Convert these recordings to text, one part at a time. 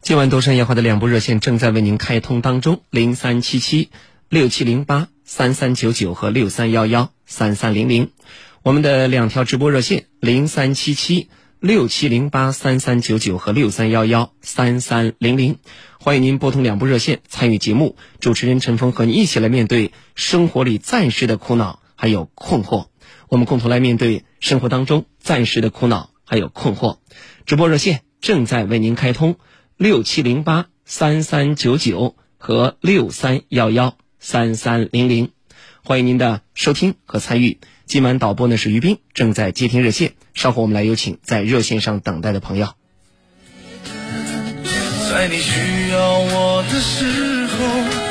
今晚东山夜话的两部热线正在为您开通当中，零三七七六七零八三三九九和六三幺幺三三零零，我们的两条直播热线零三七七六七零八三三九九和六三幺幺三三零零，欢迎您拨通两部热线参与节目，主持人陈峰和你一起来面对生活里暂时的苦恼还有困惑，我们共同来面对生活当中暂时的苦恼还有困惑，直播热线正在为您开通。六七零八三三九九和六三幺幺三三零零，欢迎您的收听和参与。今晚导播呢是于斌，正在接听热线。稍后我们来有请在热线上等待的朋友。在你需要我的时候，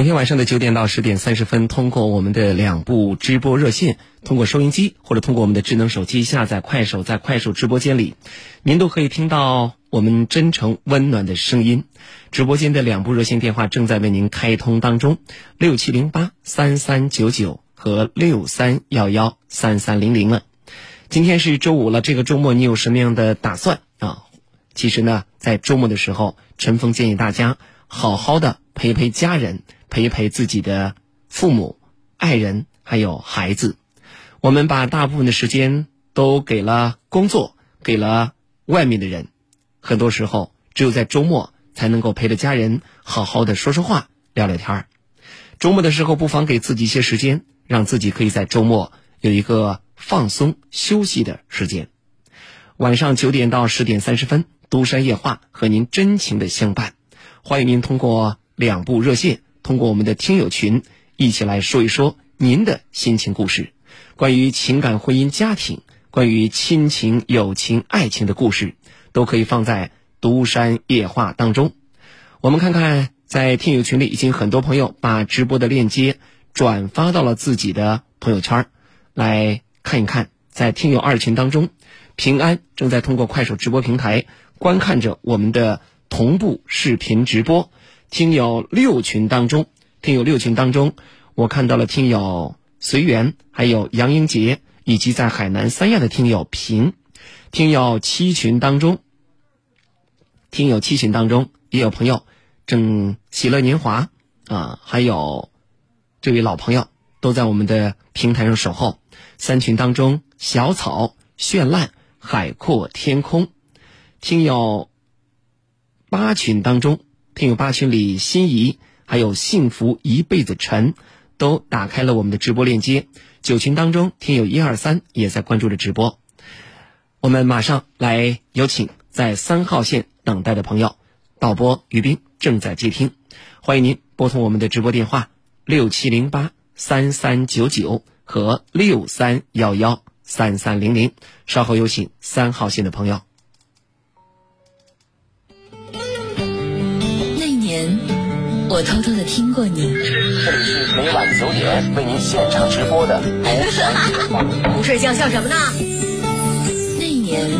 每天晚上的九点到十点三十分，通过我们的两部直播热线，通过收音机或者通过我们的智能手机下载快手，在快手直播间里，您都可以听到我们真诚温暖的声音。直播间的两部热线电话正在为您开通当中，六七零八三三九九和六三幺幺三三零零了。今天是周五了，这个周末你有什么样的打算啊？其实呢，在周末的时候，陈峰建议大家好好的陪陪家人，陪陪自己的父母、爱人还有孩子。我们把大部分的时间都给了工作，给了外面的人，很多时候只有在周末才能够陪着家人好好的说说话、聊聊天儿。周末的时候，不妨给自己一些时间，让自己可以在周末有一个放松休息的时间。晚上九点到十点三十分，都山夜话和您真情的相伴。欢迎您通过两部热线，通过我们的听友群，一起来说一说您的心情故事，关于情感、婚姻、家庭，关于亲情、友情、爱情的故事，都可以放在独山夜话当中。我们看看，在听友群里已经很多朋友把直播的链接转发到了自己的朋友圈儿，来看一看，在听友二群当中，平安正在通过快手直播平台观看着我们的同步视频直播。听友六群当中，听友六群当中，我看到了听友随缘，还有杨英杰，以及在海南三亚的听友平。听友七群当中，听友七群当中也有朋友正喜乐年华啊，还有这位老朋友都在我们的平台上守候。三群当中，小草绚烂，海阔天空。听友八群当中，听友八群里心仪，还有幸福一辈子陈，都打开了我们的直播链接。九群当中，听友一二三也在关注着直播。我们马上来有请在三号线等待的朋友，导播于斌正在接听，欢迎您拨通我们的直播电话六七零八三三九九和六三幺幺三三零零，稍后有请三号线的朋友。我偷偷的听过你。这里是每晚九点为您现场直播的。不睡觉笑什么呢？那一年，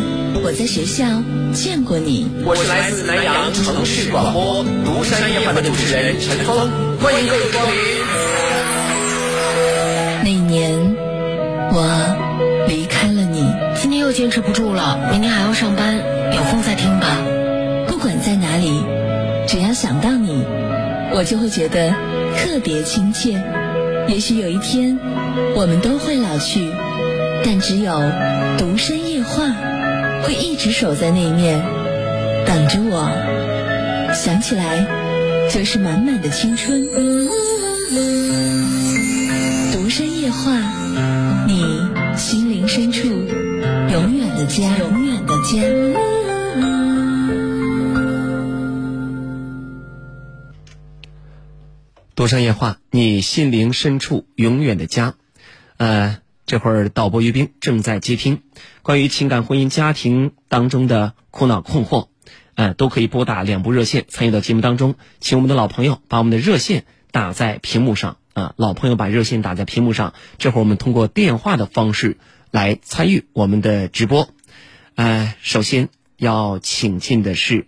我在学校见过你。我是来自南阳城市广播独山夜话的主持人陈峰，欢迎各位光临。那一年，我离开了你。今天又坚持不住了，明天还要上班，有空再听吧。我就会觉得特别亲切。也许有一天，我们都会老去，但只有独身夜话会一直守在那面，等着我。想起来，就是满满的青春。独身夜话，你心灵深处永远的家，永远的家。独山夜话，你心灵深处永远的家。呃，这会儿导播于冰正在接听关于情感、婚姻、家庭当中的苦恼困惑，呃，都可以拨打两部热线参与到节目当中。请我们的老朋友把我们的热线打在屏幕上啊、老朋友把热线打在屏幕上。这会儿我们通过电话的方式来参与我们的直播。呃，首先要请进的是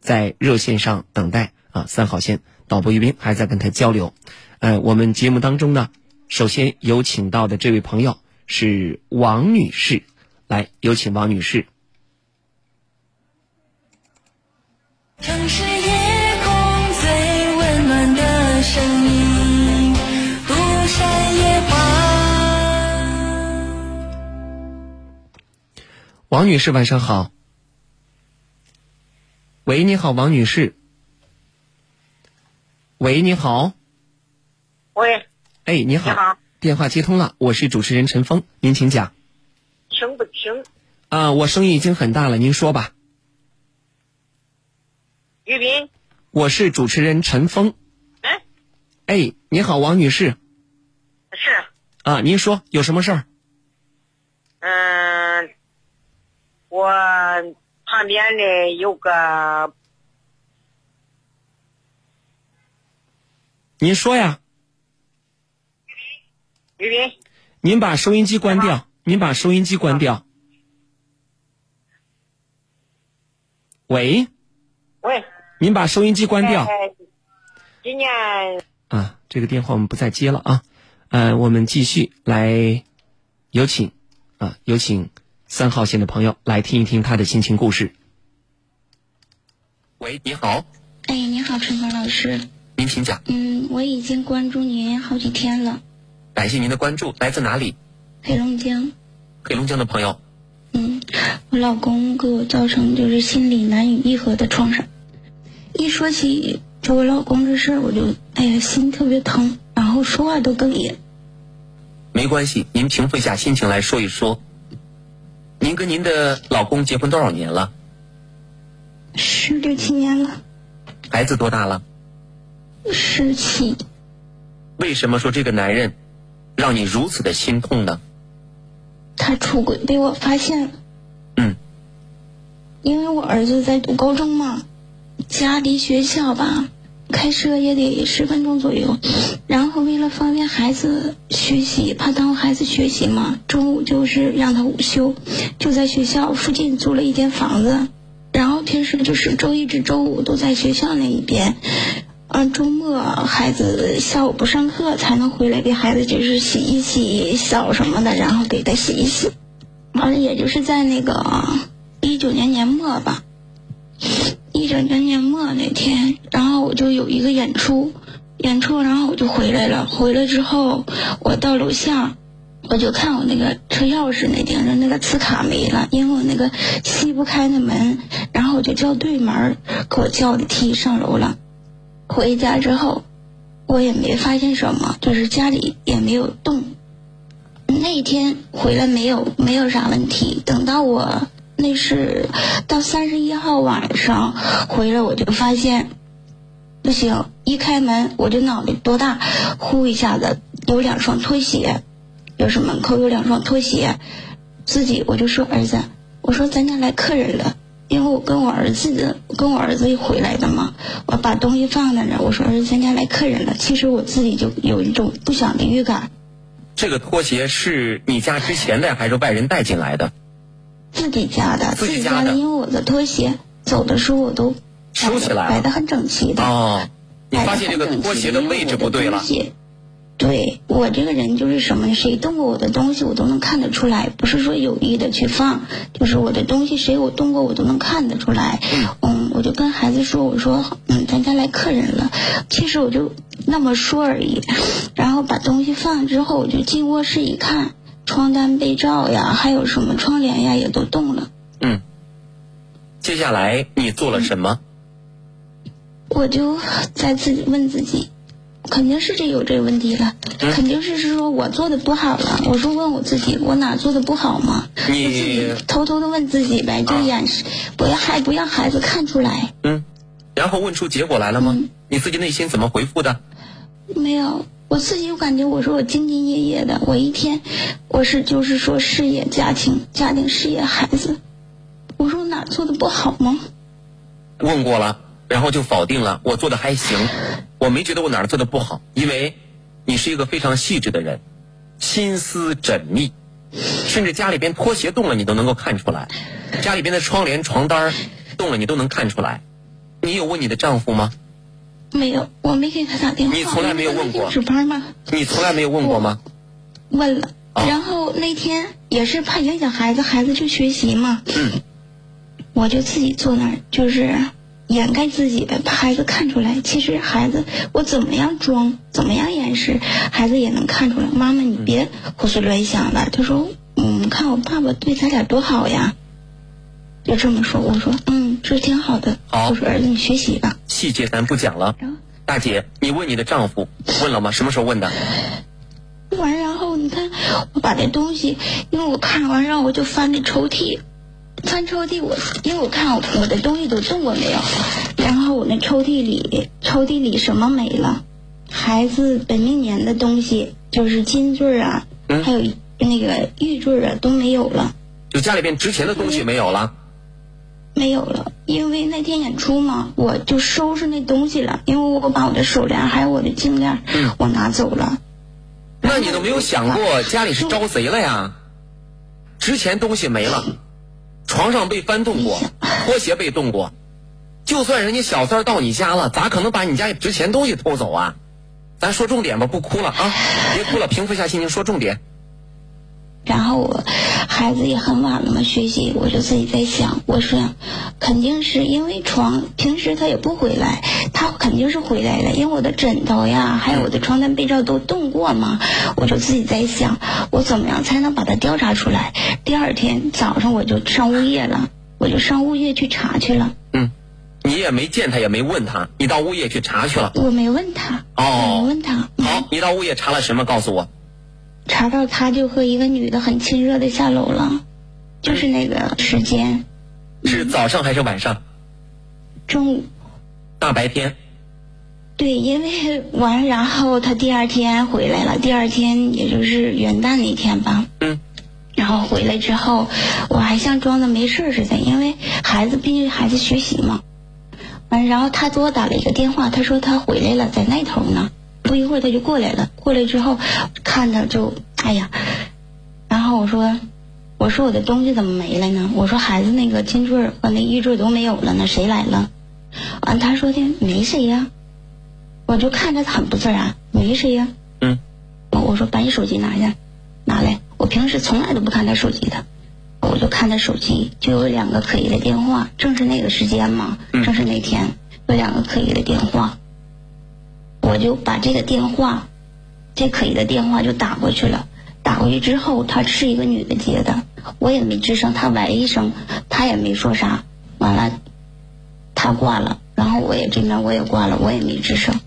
在热线上等待啊三号线导播于斌还在跟他交流。呃，我们节目当中呢，首先有请到的这位朋友是王女士，来有请王女士。城市夜空最温暖的声音，独山夜话。王女士，晚上好。喂，你好，王女士。喂，你好。喂，哎，你好。你好电话接通了，我是主持人陈峰，您请讲。听不清？啊，我声音已经很大了，您说吧。于斌，我是主持人陈峰。哎，哎，你好，王女士。是，啊，您说有什么事儿？嗯、我旁边的有个您说呀。于斌，您把收音机关掉。您把收音机关掉。喂，喂，您把收音机关掉。哎今年啊，这个电话我们不再接了啊。呃，我们继续来，有请啊，有请三号线的朋友来听一听他的心情故事。喂，你好，哎，你好，陈峰老师。您请讲。嗯，我已经关注您好几天了，感谢您的关注，来自哪里？黑龙江。黑龙江的朋友。嗯，我老公给我造成就是心理难以愈合的创伤。一说起就我老公这事儿，我就哎呀心特别疼，然后说话都哽咽。没关系，您平复一下心情来说一说。您跟您的老公结婚多少年了？十六七年了，孩子多大了？十七。为什么说这个男人让你如此的心痛呢？他出轨被我发现了。嗯。因为我儿子在读高中嘛，家离学校吧，开车也得十分钟左右。然后为了方便孩子学习，怕耽误孩子学习嘛，中午就是让他午休，就在学校附近租了一间房子。然后平时就是周一至周五都在学校那一边。嗯，周末孩子下午不上课才能回来给孩子就是洗一洗澡什么的，然后给他洗一洗。完了，也就是在那个一九年年末吧，一九年年末那天，然后我就有一个演出，演出，然后我就回来了。回来之后，我到楼下，我就看我那个车钥匙那顶上那个磁卡没了，因为我那个吸不开那门，然后我就叫对门，给我叫的提上楼了。回家之后，我也没发现什么，就是家里也没有动。那天回来没有没有啥问题，等到我那是到三十一号晚上回来，我就发现不行，一开门我就脑袋多大，呼一下子有两双拖鞋，就是门口有两双拖鞋，自己我就说儿子，我说咱家来客人了。因为我跟我儿子的，跟我儿子一回来的嘛，我把东西放在那儿，我说儿子，咱家来客人了。其实我自己就有一种不祥的预感。这个拖鞋是你家之前的还是外人带进来的？自己家的，自己家的因为我的拖鞋走的时候我都收起来了摆的很整齐的。哦，你发现这个拖鞋的位置不对了对我这个人就是什么？谁动过我的东西，我都能看得出来，不是说有意的去放，就是我的东西谁我动过，我都能看得出来。嗯，我就跟孩子说，我说，嗯，咱家来客人了。其实我就那么说而已，然后把东西放之后，我就进卧室一看，床单、被罩呀，还有什么窗帘呀，也都动了。嗯，接下来你做了什么？我就在自己问自己，肯定是这有这个问题了，嗯肯定是是说我做的不好了。我说问我自己，我哪做的不好吗？你自己偷偷的问自己呗，就啊掩饰，不要还不让孩子看出来。嗯，然后问出结果来了吗？嗯你自己内心怎么回复的？没有，我自己就感觉我说我兢兢业业的，我一天我是就是说事业、家庭、家庭、事业、孩子，我说我哪做的不好吗？问过了，然后就否定了，我做的还行，我没觉得我哪儿做的不好，因为你是一个非常细致的人，心思缜密，甚至家里边拖鞋动了你都能够看出来，家里边的窗帘、床单儿动了你都能看出来。你有问你的丈夫吗？没有，我没给他打电话。你从来没有问过值班吗？你从来没有问过吗？问了，哦然后那天也是怕影响孩子，孩子去学习嘛，嗯，我就自己坐那儿，就是掩盖自己呗，怕孩子看出来。其实孩子我怎么样装，怎么样掩饰，孩子也能看出来。妈妈，你别胡思乱想了。他说，嗯，看我爸爸对咱俩多好呀，就这么说。我说，嗯，这挺好的。好我说儿子，你学习吧。细节咱不讲了。然后大姐，你问你的丈夫问了吗？什么时候问的？完，然后你看，我把那东西，因为我看完，然后我就翻那抽屉，翻抽屉我，因为我看我的东西都动过没有，然后我那抽屉里，抽屉里什么没了？孩子本命年的东西，就是金坠儿啊，嗯还有那个玉坠儿啊都没有了，就家里边值钱的东西没有了。没有了。因为那天演出嘛，我就收拾那东西了，因为我把我的手链还有我的颈链，嗯我拿走了。那你都没有想过家里是招贼了呀？值钱东西没了，床上被翻动过，拖鞋被动过，就算人家小三儿到你家了，咋可能把你家值钱东西偷走啊？咱说重点吧，不哭了啊，别哭了，平复一下心情，说重点。然后我孩子也很晚了嘛，学习我就自己在想，我说肯定是因为床平时他也不回来，他肯定是回来了，因为我的枕头呀，还有我的床单被罩都动过嘛，我就自己在想，我怎么样才能把它调查出来？第二天早上我就上物业了，我就上物业去查去了，嗯，你也没见他，也没问他，你到物业去查去了。我没问他，哦我没问他，嗯好，你到物业查了什么？告诉我。查到他就和一个女的很亲热的下楼了，就是那个时间是早上还是晚上？中午。大白天。对，因为完，然后他第二天回来了，第二天也就是元旦那天吧。嗯。然后回来之后，我还像装的没事儿似的，因为孩子毕竟孩子学习嘛。完，然后他给我打了一个电话，他说他回来了，在那头呢。不一会儿他就过来了，过来之后看他就哎呀，然后我说我说我的东西怎么没了呢？我说孩子那个金坠儿和那玉坠儿都没有了呢，谁来了？完他说的没谁呀。我就看着他很不自然，没谁呀。嗯。我说把你手机拿下，拿来。我平时从来都不看他手机的，我就看他手机，就有两个可疑的电话，正是那个时间嘛，嗯正是那天有两个可疑的电话，我就把这个电话，这可疑的电话就打过去了。打过去之后，她是一个女的接的，我也没吱声，她喂一声，她也没说啥，完了，她挂了，然后我也这边我也挂了，我也没吱声。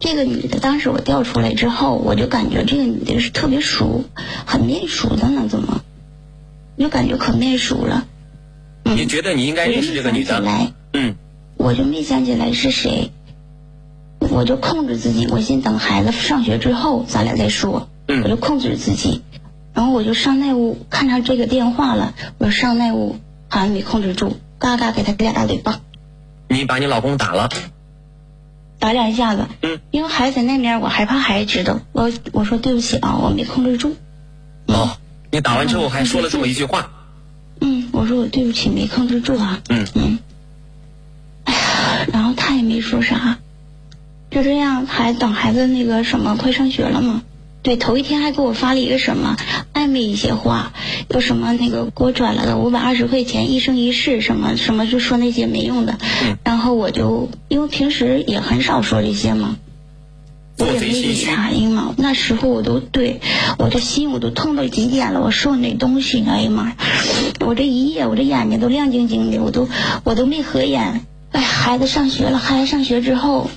这个女的，当时我调出来之后，我就感觉这个女的是特别熟，很面熟的呢，怎么？就感觉可面熟了。嗯，你觉得你应该认识这个女的？我就没想起来，嗯，我就没想起来是谁，我就控制自己，我先等孩子上学之后，咱俩再说。嗯我就控制自己，然后我就上那屋看上这个电话了，我上那屋好像没控制住，嘎嘎给他俩大嘴巴。你把你老公打了。打两下子，嗯，因为孩子在那边，我害怕孩子知道，我我说对不起啊，我没控制住，哦，你打完之后还说了这么一句话，嗯我说我对不起，没控制住啊。嗯嗯。哎呀，然后他也没说啥，就这样，还等孩子那个什么快上学了嘛。对，头一天还给我发了一个什么暧昧一些话，有什么那个给我转了个五百二十块钱，一生一世什么什么，就说那些没用的。嗯然后我就因为平时也很少说这些嘛，我也没理。他，因为嘛那时候我都对我这心我都痛到极点了，我受那东西，哎呀妈呀，我这一夜我这眼睛都亮晶晶的，我都我都没合眼。哎，孩子上学了，孩子上学之后，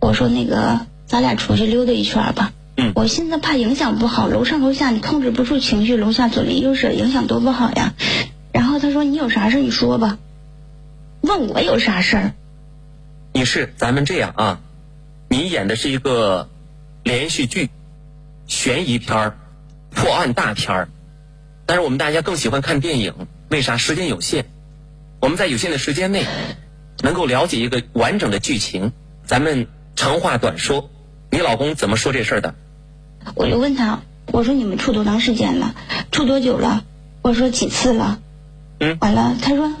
我说那个咱俩出去溜达一圈吧。嗯我现在怕影响不好，楼上楼下你控制不住情绪，楼下左邻右舍影响多不好呀。然后他说你有啥事你说吧，问我有啥事儿。女士，咱们这样啊，你演的是一个连续剧、悬疑片儿、破案大片儿，但是我们大家更喜欢看电影，为啥？时间有限，我们在有限的时间内能够了解一个完整的剧情，咱们长话短说。你老公怎么说这事儿的？我就问他，我说你们处多长时间了？处多久了？我说几次了？嗯完了，他说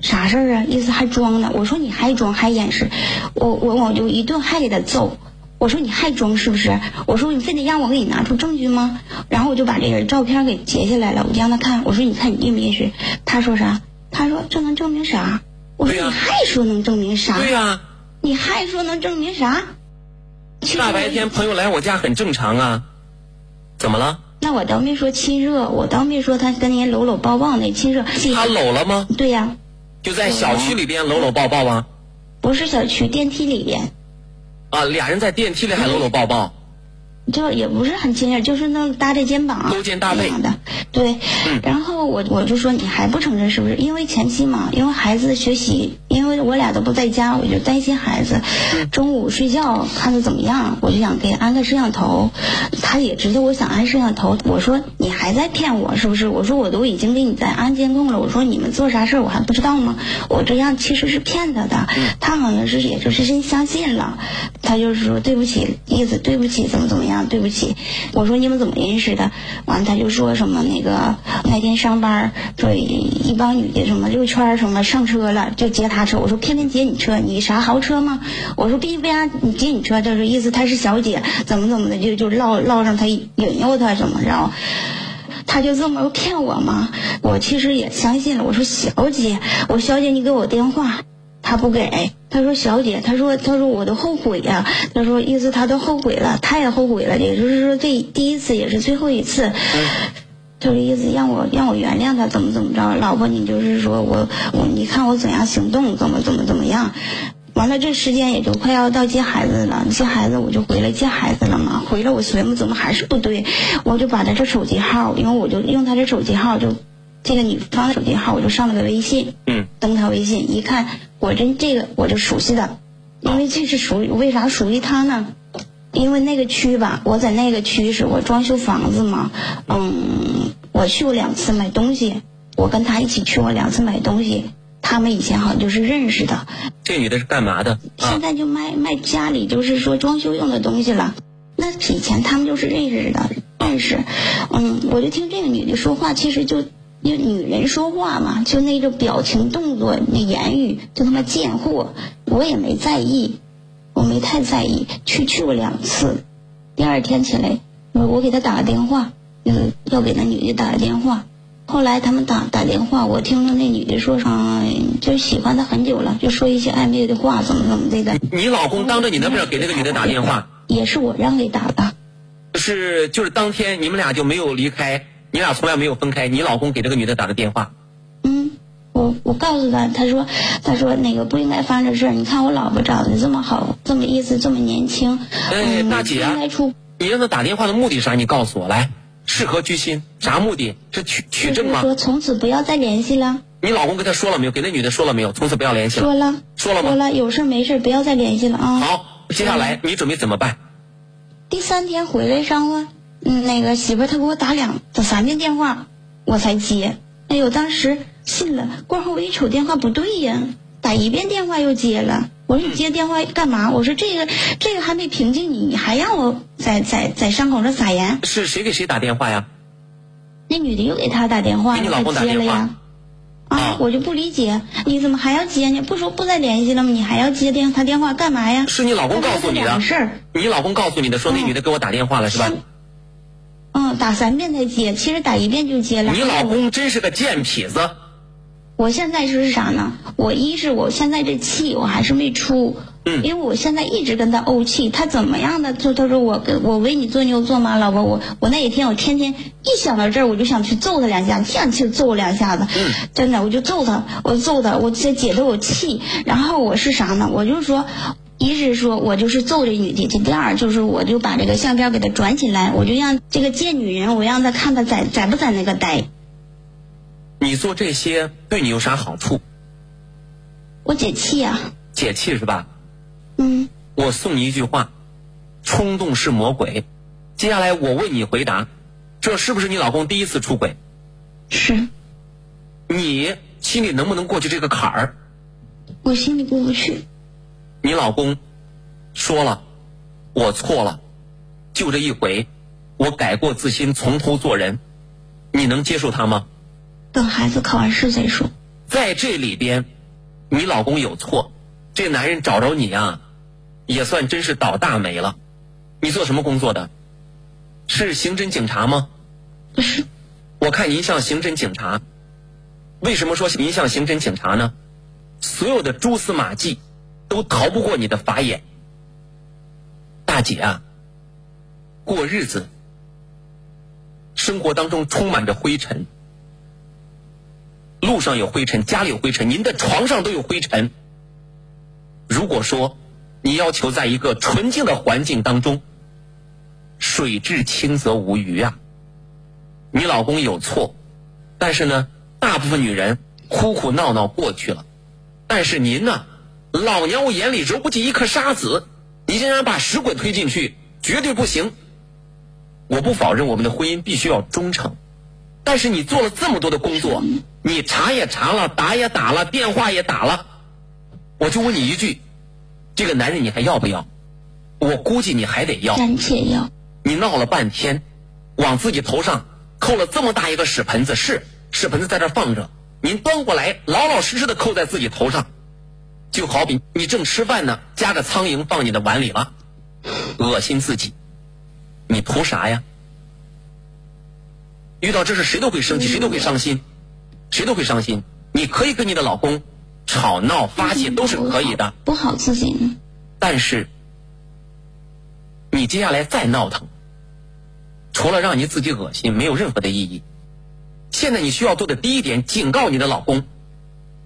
啥事儿啊？意思还装呢。我说你还装还掩饰，我我我就一顿还给他揍。我说你还装是不是？我说你非得让我给你拿出证据吗？然后我就把这个照片给截下来了，我就让他看。我说你看你认不认识？他说啥？他说这能证明啥？我说你还说能证明啥？对呀、你还说能证明啥？大白天朋友来我家很正常啊，怎么了？那我倒没说亲热，我倒没说他跟人搂搂抱抱那亲热。他搂了吗？对呀、就在小区里边搂搂抱抱吗？不是小区电梯里边，啊，俩人在电梯里还搂搂抱抱。就也不是很亲热，就是那种搭着肩膀勾肩搭背的。对，嗯然后我我就说你还不承认是不是？因为前期嘛，因为孩子学习，因为我俩都不在家，我就担心孩子。嗯中午睡觉看的怎么样，我就想给安个摄像头。他也知道我想安摄像头，我说你还在骗我是不是？我说我都已经给你在安监控了，我说你们做啥事儿我还不知道吗？我这样其实是骗他的，嗯他好像是也就是真相信了，他就是说对不起，意思对不起怎么怎么样，对不起。我说你们怎么认识的？完了他就说什么那个那天上班说一帮女的什么溜圈儿什么上车了就接他我说偏偏接你车，你啥豪车吗？我说必为啥你接你车？就是意思她是小姐，怎么怎么的就就唠唠上他引诱他怎么着？他就这么骗我吗？我其实也相信了。我说小姐，我小姐你给我电话，他不给。他说小姐，他说他说我都后悔呀、他说意思他都后悔了，他也后悔了，也就是说这第一次也是最后一次。就是意思让我让我原谅他，怎么怎么着，老婆你就是说我我你看我怎样行动，怎么怎么怎么样。完了，这时间也就快要到接孩子了，接孩子我就回来接孩子了嘛。回来我寻思怎么还是不对，我就把他这手机号，因为我就用他这手机号，就这个女方的手机号，我就上了个微信，嗯，登他微信，一看果真这个我就熟悉的，因为这是属于为啥属于他呢？因为那个区吧，我在那个区是我装修房子嘛，嗯，我去过两次买东西，我跟他一起去过两次买东西，他们以前好像就是认识的，这女的是干嘛的？啊现，在就卖卖家里就是说装修用的东西了。那以前他们就是认识的，认识。嗯，我就听这个女的说话，其实就因为女人说话嘛，就那种表情、动作、那言语，就他妈贱货，我也没在意，我没太在意。去去过两次，第二天起来，我我给他打个电话，嗯，要给那女的打个电话。后来他们打打电话，我听着那女的说啥，就喜欢他很久了，就说一些暧昧的话，怎么怎么的的。你老公当着你的面给那个女的打电话，也是我让给打的。是就是当天你们俩就没有离开，你俩从来没有分开。你老公给这个女的打的电话，嗯，我我告诉他，他说他说那个不应该发生这事儿。你看我老婆长得这么好，这么意思，这么年轻，哎嗯，大姐啊应该出。你让他打电话的目的是啥？你告诉我来，是何居心？啥目的？是取取证吗？说从此不要再联系了。你老公跟他说了没有？给那女的说了没有？从此不要联系了。说了，说了吗说了，有事没事不要再联系了啊。好，接下来你准备怎么办？第三天回来上后，嗯，那个媳妇儿她给我打两打三遍电话，我才接。哎呦，当时信了。过后我一瞅电话不对呀，打一遍电话又接了。我说你接电话干嘛？我说这个这个还没平静你，你还让我在在在伤口上撒盐？是谁给谁打电话呀？那女的又给他打电话，给你老公打他接了呀。啊啊，我就不理解，你怎么还要接呢？不说不再联系了吗？你还要接电他电话干嘛呀？是你老公告诉你的事儿。你老公告诉你的，说那嗯女的给我打电话了是吧？嗯，打三遍才接，其实打一遍就接了。你老公真是个贱痞子。我现在就是啥呢？我一是我现在这气我还是没出，嗯因为我现在一直跟他怄气，他怎么样的就他说我跟我为你做牛做马，老婆我我那一天我天天一想到这儿我就想去揍他两下，想去揍两下子，嗯真的我就揍他，我揍他，我解解的我气，然后我是啥呢？我就说。一是说我就是揍这女的，这第二就是我就把这个相片给她转起来，我就让这个贱女人，我让她看她在在不在那个呆，你做这些对你有啥好处？我解气啊，解气是吧？嗯。我送你一句话：冲动是魔鬼。接下来我问你回答，这是不是你老公第一次出轨？是你心里能不能过去这个坎儿？我心里过不去，你老公说了，我错了，就这一回，我改过自新，从头做人，你能接受他吗？等孩子考完试再说。在这里边，你老公有错，这男人找着你啊，也算真是倒大霉了。你做什么工作的？是刑侦警察吗？不是，我看您像刑侦警察。为什么说您像刑侦警察呢？所有的蛛丝马迹都逃不过你的法眼。大姐啊，过日子，生活当中充满着灰尘，路上有灰尘，家里有灰尘，您的床上都有灰尘。如果说你要求在一个纯净的环境当中，水至清则无鱼啊。你老公有错，但是呢，大部分女人哭哭闹闹过去了，但是您呢，老娘我眼里揉不进一颗沙子，你竟然把石滚推进去，绝对不行。我不否认我们的婚姻必须要忠诚，但是你做了这么多的工作，你查也查了，打也打了，电话也打了，我就问你一句，这个男人你还要不要？我估计你还得要。暂且要。你闹了半天，往自己头上扣了这么大一个屎盆子，是屎盆子在这放着，您端过来，老老实实的扣在自己头上，就好比你正吃饭呢，夹着苍蝇放你的碗里了，恶心自己，你图啥呀？遇到这事谁都会生气，谁都会伤心，谁都会伤心。你可以跟你的老公吵闹发泄都是可以的，不好自己呢。但是你接下来再闹腾，除了让你自己恶心，没有任何的意义。现在你需要做的第一点，警告你的老公，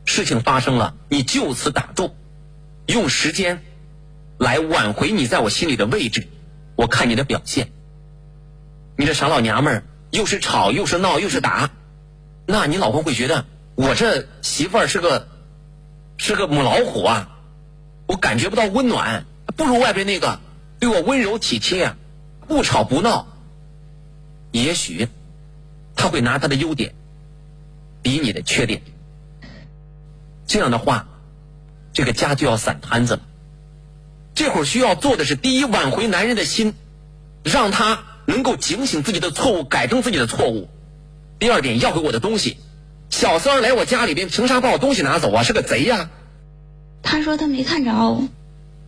事情发生了，你就此打住，用时间来挽回你在我心里的位置。我看你的表现，你这傻老娘们儿，又是吵又是闹又是打，那你老公会觉得我这媳妇儿是个是个母老虎啊，我感觉不到温暖，不如外边那个对我温柔体贴，不吵不闹。也许他会拿他的优点比你的缺点，这样的话，这个家就要散摊子了。这会儿需要做的是：第一，挽回男人的心，让他能够警醒自己的错误，改正自己的错误；第二点，要回我的东西。小三儿来我家里边，凭啥把我东西拿走啊？是个贼呀、他说他没看着，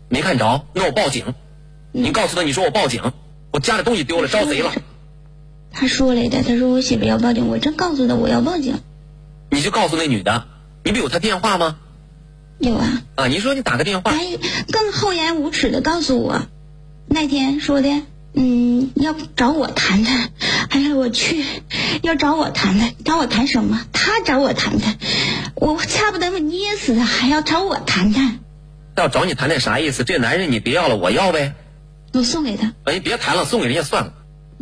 没看着，那我报警。你告诉他，你说我报警，我家里东西丢了，招贼了。他说来的，他说我媳妇要报警，我真告诉他我要报警。你就告诉那女的，你不有她电话吗？有啊，啊，你说你打个电话，还更厚颜无耻的告诉我，那天说的，嗯，要找我谈谈，哎呀我去，要找我谈谈，找我谈什么？他找我谈谈，我差不多捏死他，还要找我谈谈，要找你谈谈啥意思？这男人你别要了，我要呗。我送给他，哎，你别谈了，送给人家算了，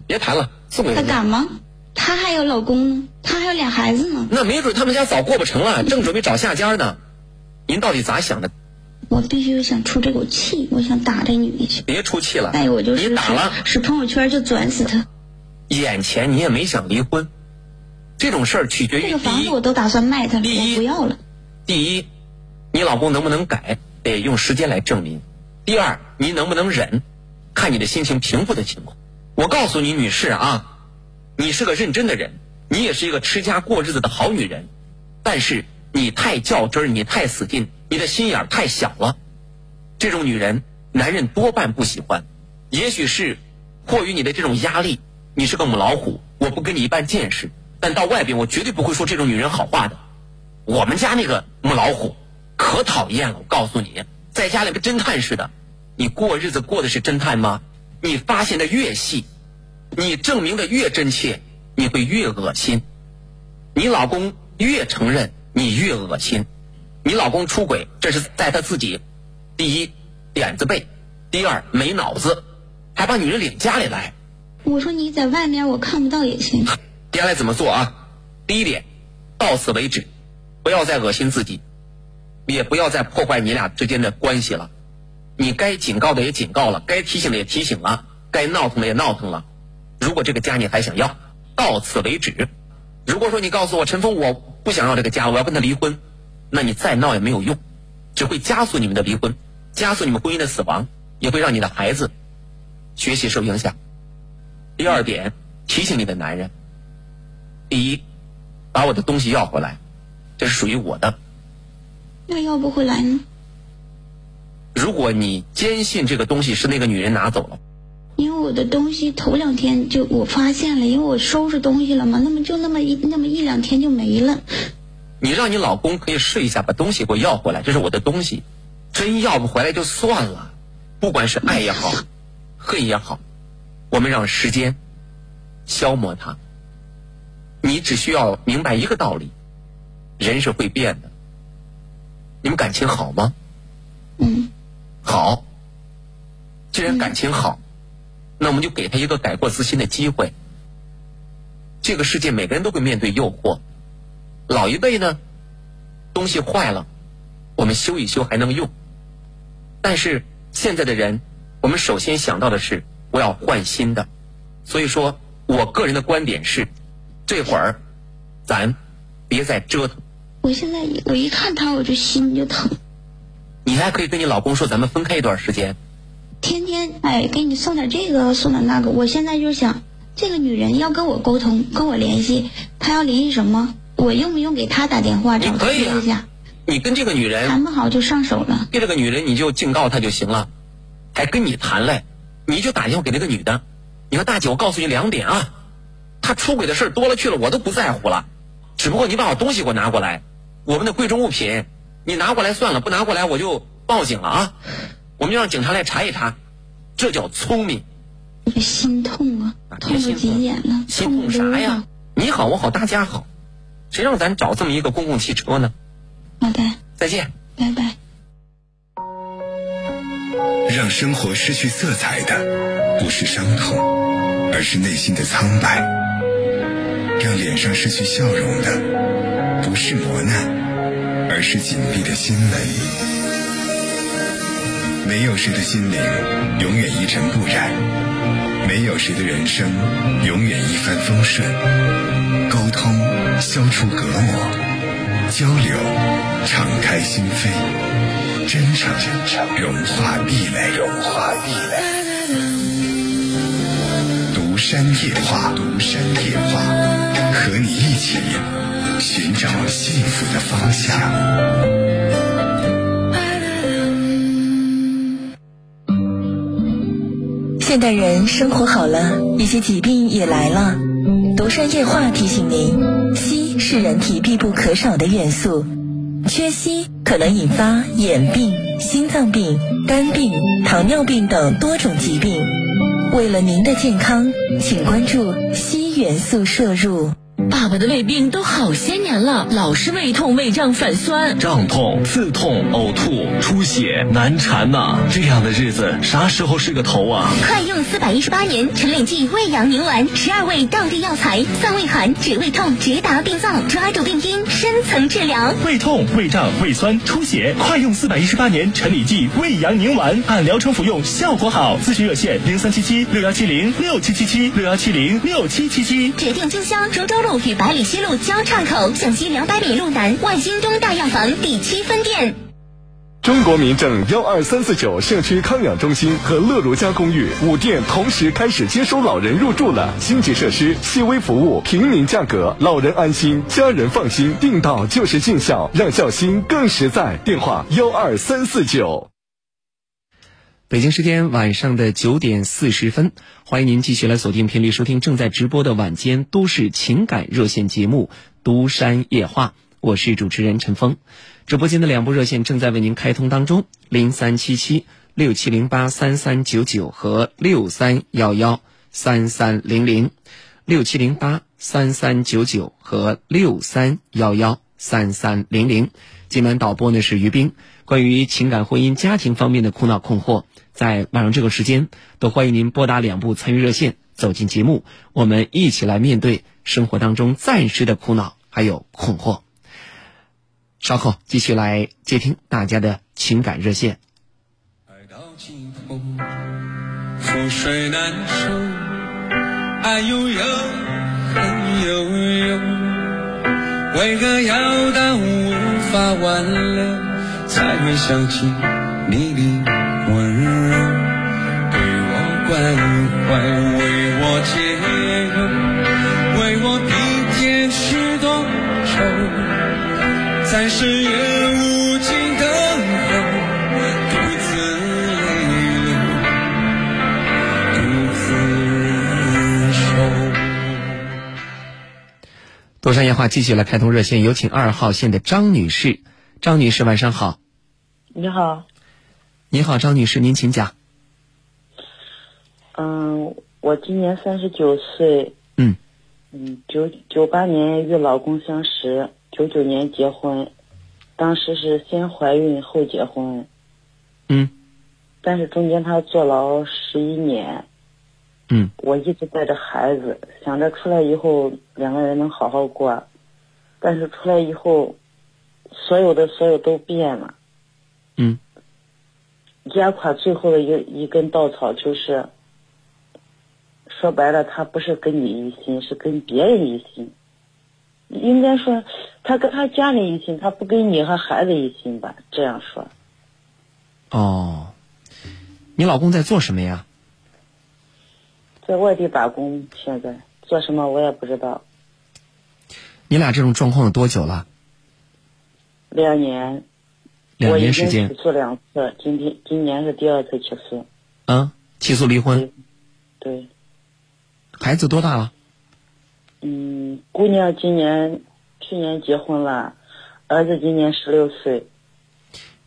别谈了，送给他人家。敢吗？他还有老公呢，他还有俩孩子呢，那没准他们家早过不成了，正准备找下家呢。您到底咋想的？我必须想出这口气，我想打这女的去。别出气了，哎，我就是你打了，是朋友圈就转死他。眼前你也没想离婚，这种事儿取决于这个房子，我都打算卖他了，第一我不要了。第一，你老公能不能改，得用时间来证明；第二，你能不能忍，看你的心情平复的情况。我告诉你，女士啊，你是个认真的人，你也是一个持家过日子的好女人，但是你太较真儿，你太死劲，你的心眼儿太小了。这种女人，男人多半不喜欢。也许是迫于你的这种压力，你是个母老虎，我不跟你一般见识。但到外边，我绝对不会说这种女人好话的。我们家那个母老虎可讨厌了，我告诉你，在家里跟侦探似的。你过日子过的是侦探吗？你发现的越细，你证明的越真切，你会越恶心。你老公越承认，你越恶心。你老公出轨，这是在他自己，第一点子背，第二没脑子，还把女人领家里来。我说你在外面我看不到也行。接下来怎么做啊？第一点，到此为止，不要再恶心自己，也不要再破坏你俩之间的关系了。你该警告的也警告了，该提醒的也提醒了，该闹腾的也闹腾了。如果这个家你还想要，到此为止。如果说你告诉我陈峰我不想要这个家，我要跟他离婚，那你再闹也没有用，只会加速你们的离婚，加速你们婚姻的死亡，也会让你的孩子学习受影响。第二点，提醒你的男人。第一，把我的东西要回来，这是属于我的。那要不回来呢？如果你坚信这个东西是那个女人拿走了，因为我的东西头两天就我发现了，因为我收拾东西了嘛，那么就那么一那么一两天就没了。你让你老公可以试一下，把东西给我要回来，这是我的东西。真要不回来就算了，不管是爱也好，恨也好，我们让时间消磨它。你只需要明白一个道理：人是会变的。你们感情好吗？嗯，好。既然感情好，那我们就给他一个改过自新的机会。这个世界每个人都会面对诱惑，老一辈呢，东西坏了，我们修一修还能用。但是现在的人，我们首先想到的是我要换新的。所以说我个人的观点是，这会儿咱别再折腾。我现在我一看他我就心就疼，你还可以跟你老公说，咱们分开一段时间。天天哎给你送点这个送点那个。我现在就想，这个女人要跟我沟通，跟我联系，她要联系什么？我用不用给他打电话你可以说一下？你跟这个女人谈不好就上手了。对这个女人，你就警告她就行了，还跟你谈嘞，你就打电话给那个女的，你说大姐，我告诉你两点啊，她出轨的事儿多了去了，我都不在乎了，只不过你把我东西给我拿过来，我们的贵重物品你拿过来算了，不拿过来我就报警了啊，我们就让警察来查一查，这叫聪明，我心痛啊，心痛。啥呀？？你好我好大家好，谁让咱找这么一个公共汽车呢？好的，再见。拜拜。让生活失去色彩的不是伤痛，而是内心的苍白；让脸上失去笑容的不是磨难，而是紧闭的心门。没有谁的心灵永远一尘不染，没有谁的人生永远一帆风顺。沟通消除隔膜，交流敞开心扉。真诚融化壁垒，融化壁垒。独山夜话，独山夜话，和你一起寻找幸福的方向。现代人生活好了，一些疾病也来了。独山夜话提醒您，硒是人体必不可少的元素，缺硒可能引发眼病、心脏病、肝病、糖尿病等多种疾病。为了您的健康，请关注硒元素摄入。爸爸的胃病都好些年了，老是胃痛、胃胀、反酸。胀痛、刺痛、呕吐、出血、难缠呐、这样的日子啥时候是个头啊？快用四百一十八年陈李济胃阳宁丸，十二味当地药材，散胃寒、止胃痛，直达病灶，抓住病因，深层治疗。胃痛、胃胀、胃酸、出血，快用四百一十八年陈李济胃阳宁丸，按疗程服用，效果好。咨询热线零三七七六幺七零六七七七六幺七零六七七七。指定经销涿州路与百里西路交叉口，向西两百米路南万兴东大药房第七分店。中国民政幺二三四九社区康养中心和乐如家公寓五店同时开始接收老人入住了，星级设施、细微服务、平民价格，老人安心，家人放心，订到就是尽孝，让孝心更实在。电话幺二三四九。北京时间晚上的九点四十分，欢迎您继续来锁定频率收听正在直播的晚间都市情感热线节目《都山夜话》，我是主持人陈峰。直播间的两部热线正在为您开通当中，零三七七六七零八三三九九和六三幺幺三三零零，六七零八三三九九和六三幺幺三三零零。今晚导播呢是于冰，关于情感、婚姻、家庭方面的苦恼困惑，在晚上这个时间，都欢迎您拨打两部参与热线，走进节目，我们一起来面对生活当中暂时的苦恼还有困惑。稍后继续来接听大家的情感热线。爱到尽头覆水难收，爱悠悠，恨悠悠，为何要到无法挽留，才会想起你的，关怀，为我解忧，为我平添许多愁，在深夜无尽等候，独自泪流，独自忍受。多山夜话继续来开通热线，有请二号线的张女士。张女士，晚上好。你好，你好，张女士，您请讲。嗯，我今年三十九岁，嗯。嗯，九九八年与老公相识，九九年结婚，当时是先怀孕后结婚，嗯。但是中间他坐牢十一年，嗯。我一直带着孩子，想着出来以后两个人能好好过，但是出来以后，所有的所有都变了。嗯。压垮最后的一一根稻草就是，说白了，他不是跟你一心，是跟别人一心。应该说，他跟他家里一心，他不跟你和孩子一心吧？这样说，哦，你老公在做什么呀？在外地打工，现在做什么我也不知道。你俩这种状况有多久了？两年，两年时间起。诉两次，今天今年是第二次起诉。嗯，起诉离婚。对，孩子多大了？嗯，姑娘今年去年结婚了，儿子今年十六岁。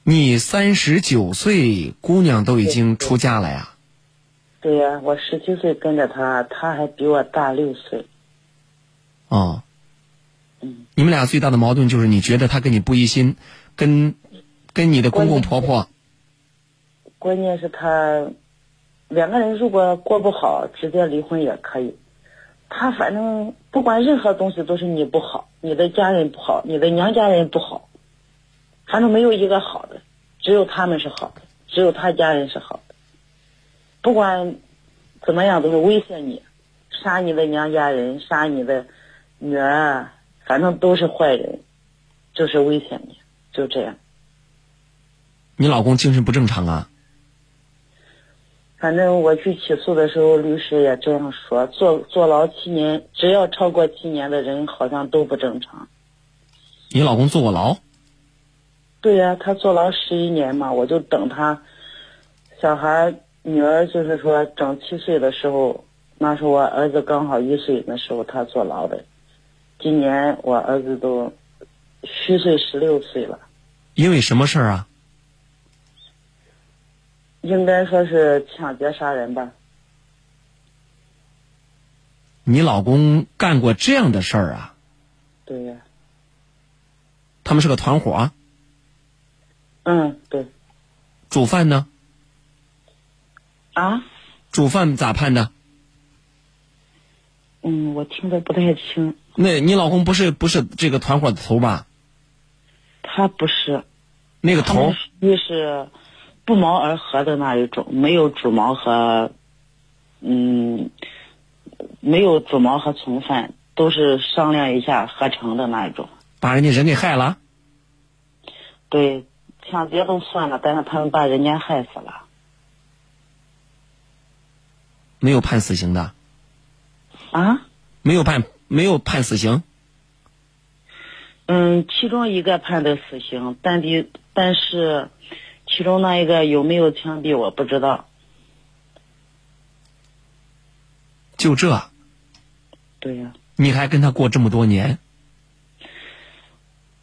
你三十九岁，姑娘都已经出嫁了呀？对呀、我十七岁跟着他，他还比我大六岁。哦，嗯，你们俩最大的矛盾就是你觉得他跟你不一心，跟跟你的公公婆婆，关键是他两个人如果过不好，直接离婚也可以。他反正不管任何东西都是你不好，你的家人不好，你的娘家人不好，反正没有一个好的，只有他们是好的，只有他家人是好的。不管怎么样，都是威胁你，杀你的娘家人，杀你的女儿，反正都是坏人，就是威胁你，就这样。你老公精神不正常啊？反正我去起诉的时候，律师也这样说，坐坐牢七年，只要超过七年的人，好像都不正常。你老公坐过牢？对呀、他坐牢十一年嘛，我就等他小孩女儿，就是说整七岁的时候，那时候我儿子刚好一岁，那时候他坐牢的。今年我儿子都虚岁十六岁了，因为什么事儿啊？应该说是抢劫杀人吧？你老公干过这样的事儿啊？对呀、他们是个团伙啊，嗯，对主犯呢？啊，主犯咋判的？嗯，我听得不太清，那你老公不是不是这个团伙的头吧？他不是。那个头他们属于是不谋而合的那一种，没有主谋和嗯，没有主谋和从犯，都是商量一下合成的那一种。把人家人给害了？对，抢劫都算了，但是他们把人家害死了。没有判死刑的，啊？没有判没有判死刑。嗯，其中一个判的死刑，但的但是，其中那一个有没有枪毙我不知道。就这，对呀、你还跟他过这么多年？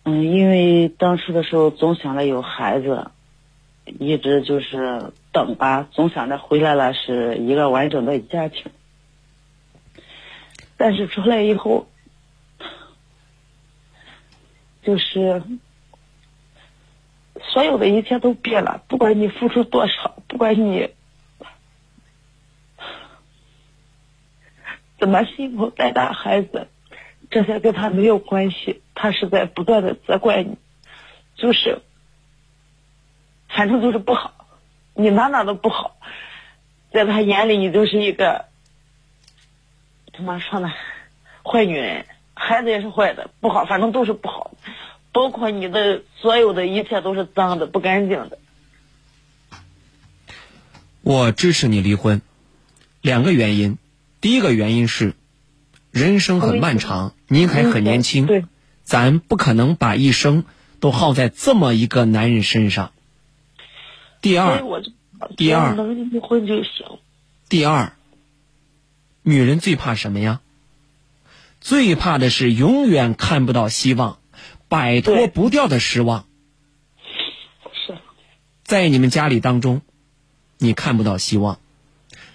嗯，因为当时的时候总想着有孩子，一直就是等吧，总想着回来了是一个完整的家庭。但是出来以后，就是所有的一切都变了，不管你付出多少，不管你怎么辛苦带大孩子，这些跟他没有关系，他是在不断的责怪你，就是，反正就是不好，你哪哪都不好，在他眼里你就是一个，怎么说呢，坏女人，孩子也是坏的，不好，反正都是不好，包括你的所有的一切都是脏的、不干净的。我支持你离婚，两个原因。第一个原因是，人生很漫长，您还很年轻，对，咱不可能把一生都耗在这么一个男人身上。第二，第二能离婚就行。第二，女人最怕什么呀？最怕的是永远看不到希望，摆脱不掉的失望。是，在你们家里当中，你看不到希望。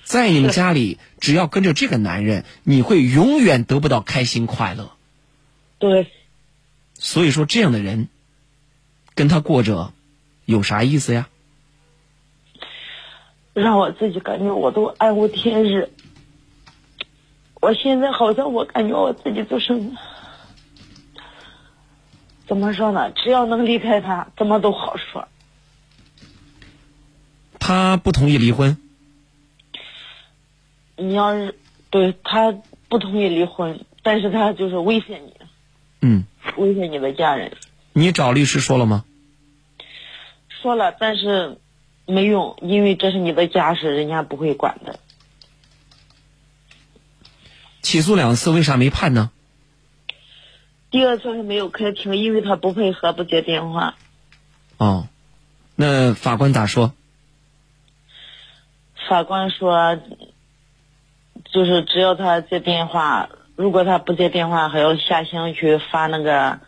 在你们家里，只要跟着这个男人，你会永远得不到开心快乐。对，所以说，这样的人跟他过着有啥意思呀？让我自己感觉我都暗无天日。我现在好像我感觉我自己就是，怎么说呢？只要能离开他，怎么都好说。他不同意离婚，你要是对他不同意离婚，但是他就是威胁你，嗯，威胁你的家人。你找律师说了吗？说了，但是没用，因为这是你的家事，人家不会管的。起诉两次，为啥没判呢？第二次是没有开庭，因为他不配合，不接电话。哦，那法官咋说？法官说，就是只要他接电话，如果他不接电话，还要下乡去发那个，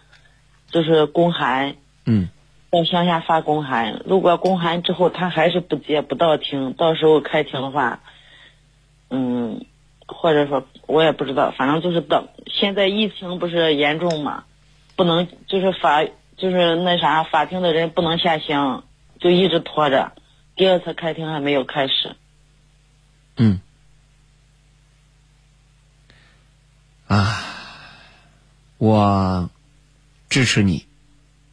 就是公函，嗯，到乡下发公函。如果公函之后他还是不接，不到庭，到时候开庭的话，嗯，或者说我也不知道，反正就是等。现在疫情不是严重嘛，不能就是法就是那啥，法庭的人不能下乡，就一直拖着。第二次开庭还没有开始。嗯，啊，我支持你，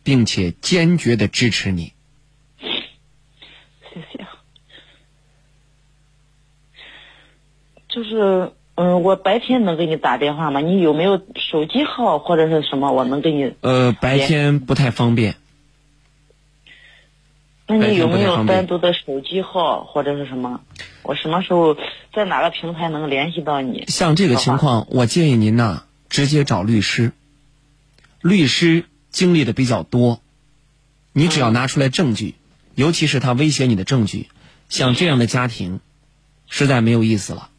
并且坚决的支持你。谢谢。就是，嗯，我白天能给你打电话吗？你有没有手机号或者是什么？我能给你。呃，白天不太方便。那你有没有单独的手机号或者是什么？我什么时候在哪个平台能联系到你？像这个情况，我建议您呐，直接找律师。律师经历的比较多，你只要拿出来证据，尤其是他威胁你的证据，像这样的家庭，实在没有意思了，啊，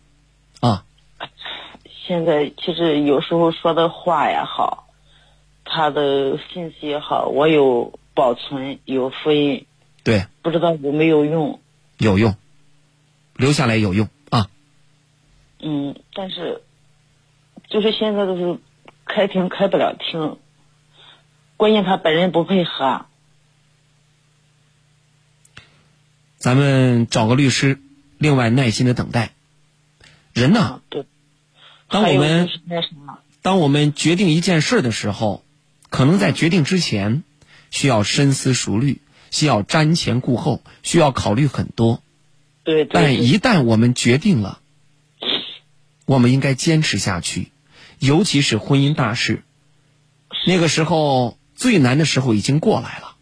现在其实有时候说的话也好，他的信息也好，我有保存，有复印，对，不知道有没有用。有用，留下来有用啊。嗯，但是就是现在都是开庭开不了庭，关键他本人不配合。咱们找个律师，另外耐心的等待。人呐，对，当我们当我们决定一件事的时候，可能在决定之前，需要深思熟虑，需要瞻前顾后，需要考虑很多。对对对但一旦我们决定了，我们应该坚持下去，尤其是婚姻大事。那个时候最难的时候已经过来了，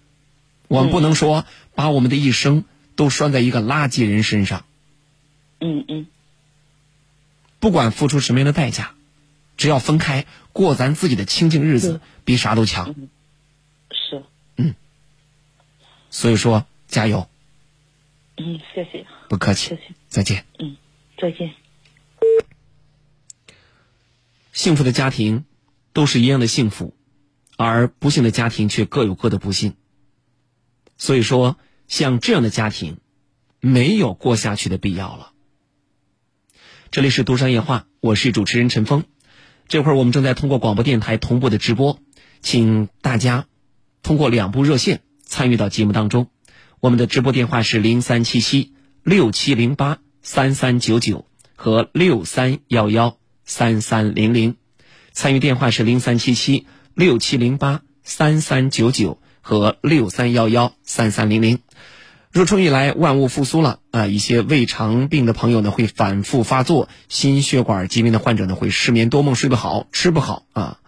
我们不能说把我们的一生都拴在一个垃圾人身上。嗯嗯不管付出什么样的代价，只要分开过咱自己的清静日子，比啥都强。是，嗯所以说，加油，嗯，谢谢，不客气谢，谢，再见。嗯，再见。幸福的家庭都是一样的幸福，而不幸的家庭却各有各的不幸。所以说，像这样的家庭，没有过下去的必要了。这里是独商夜话，我是主持人陈峰。这会儿我们正在通过广播电台同步的直播，请大家通过两部热线参与到节目当中。我们的直播电话是零三七七六七零八三三九九和六三幺幺三三零零，参与电话是零三七七六七零八三三九九和六三幺幺三三零零。入春以来，万物复苏了啊！一些胃肠病的朋友呢会反复发作，心血管疾病的患者呢会失眠多梦、睡不好、吃不好啊。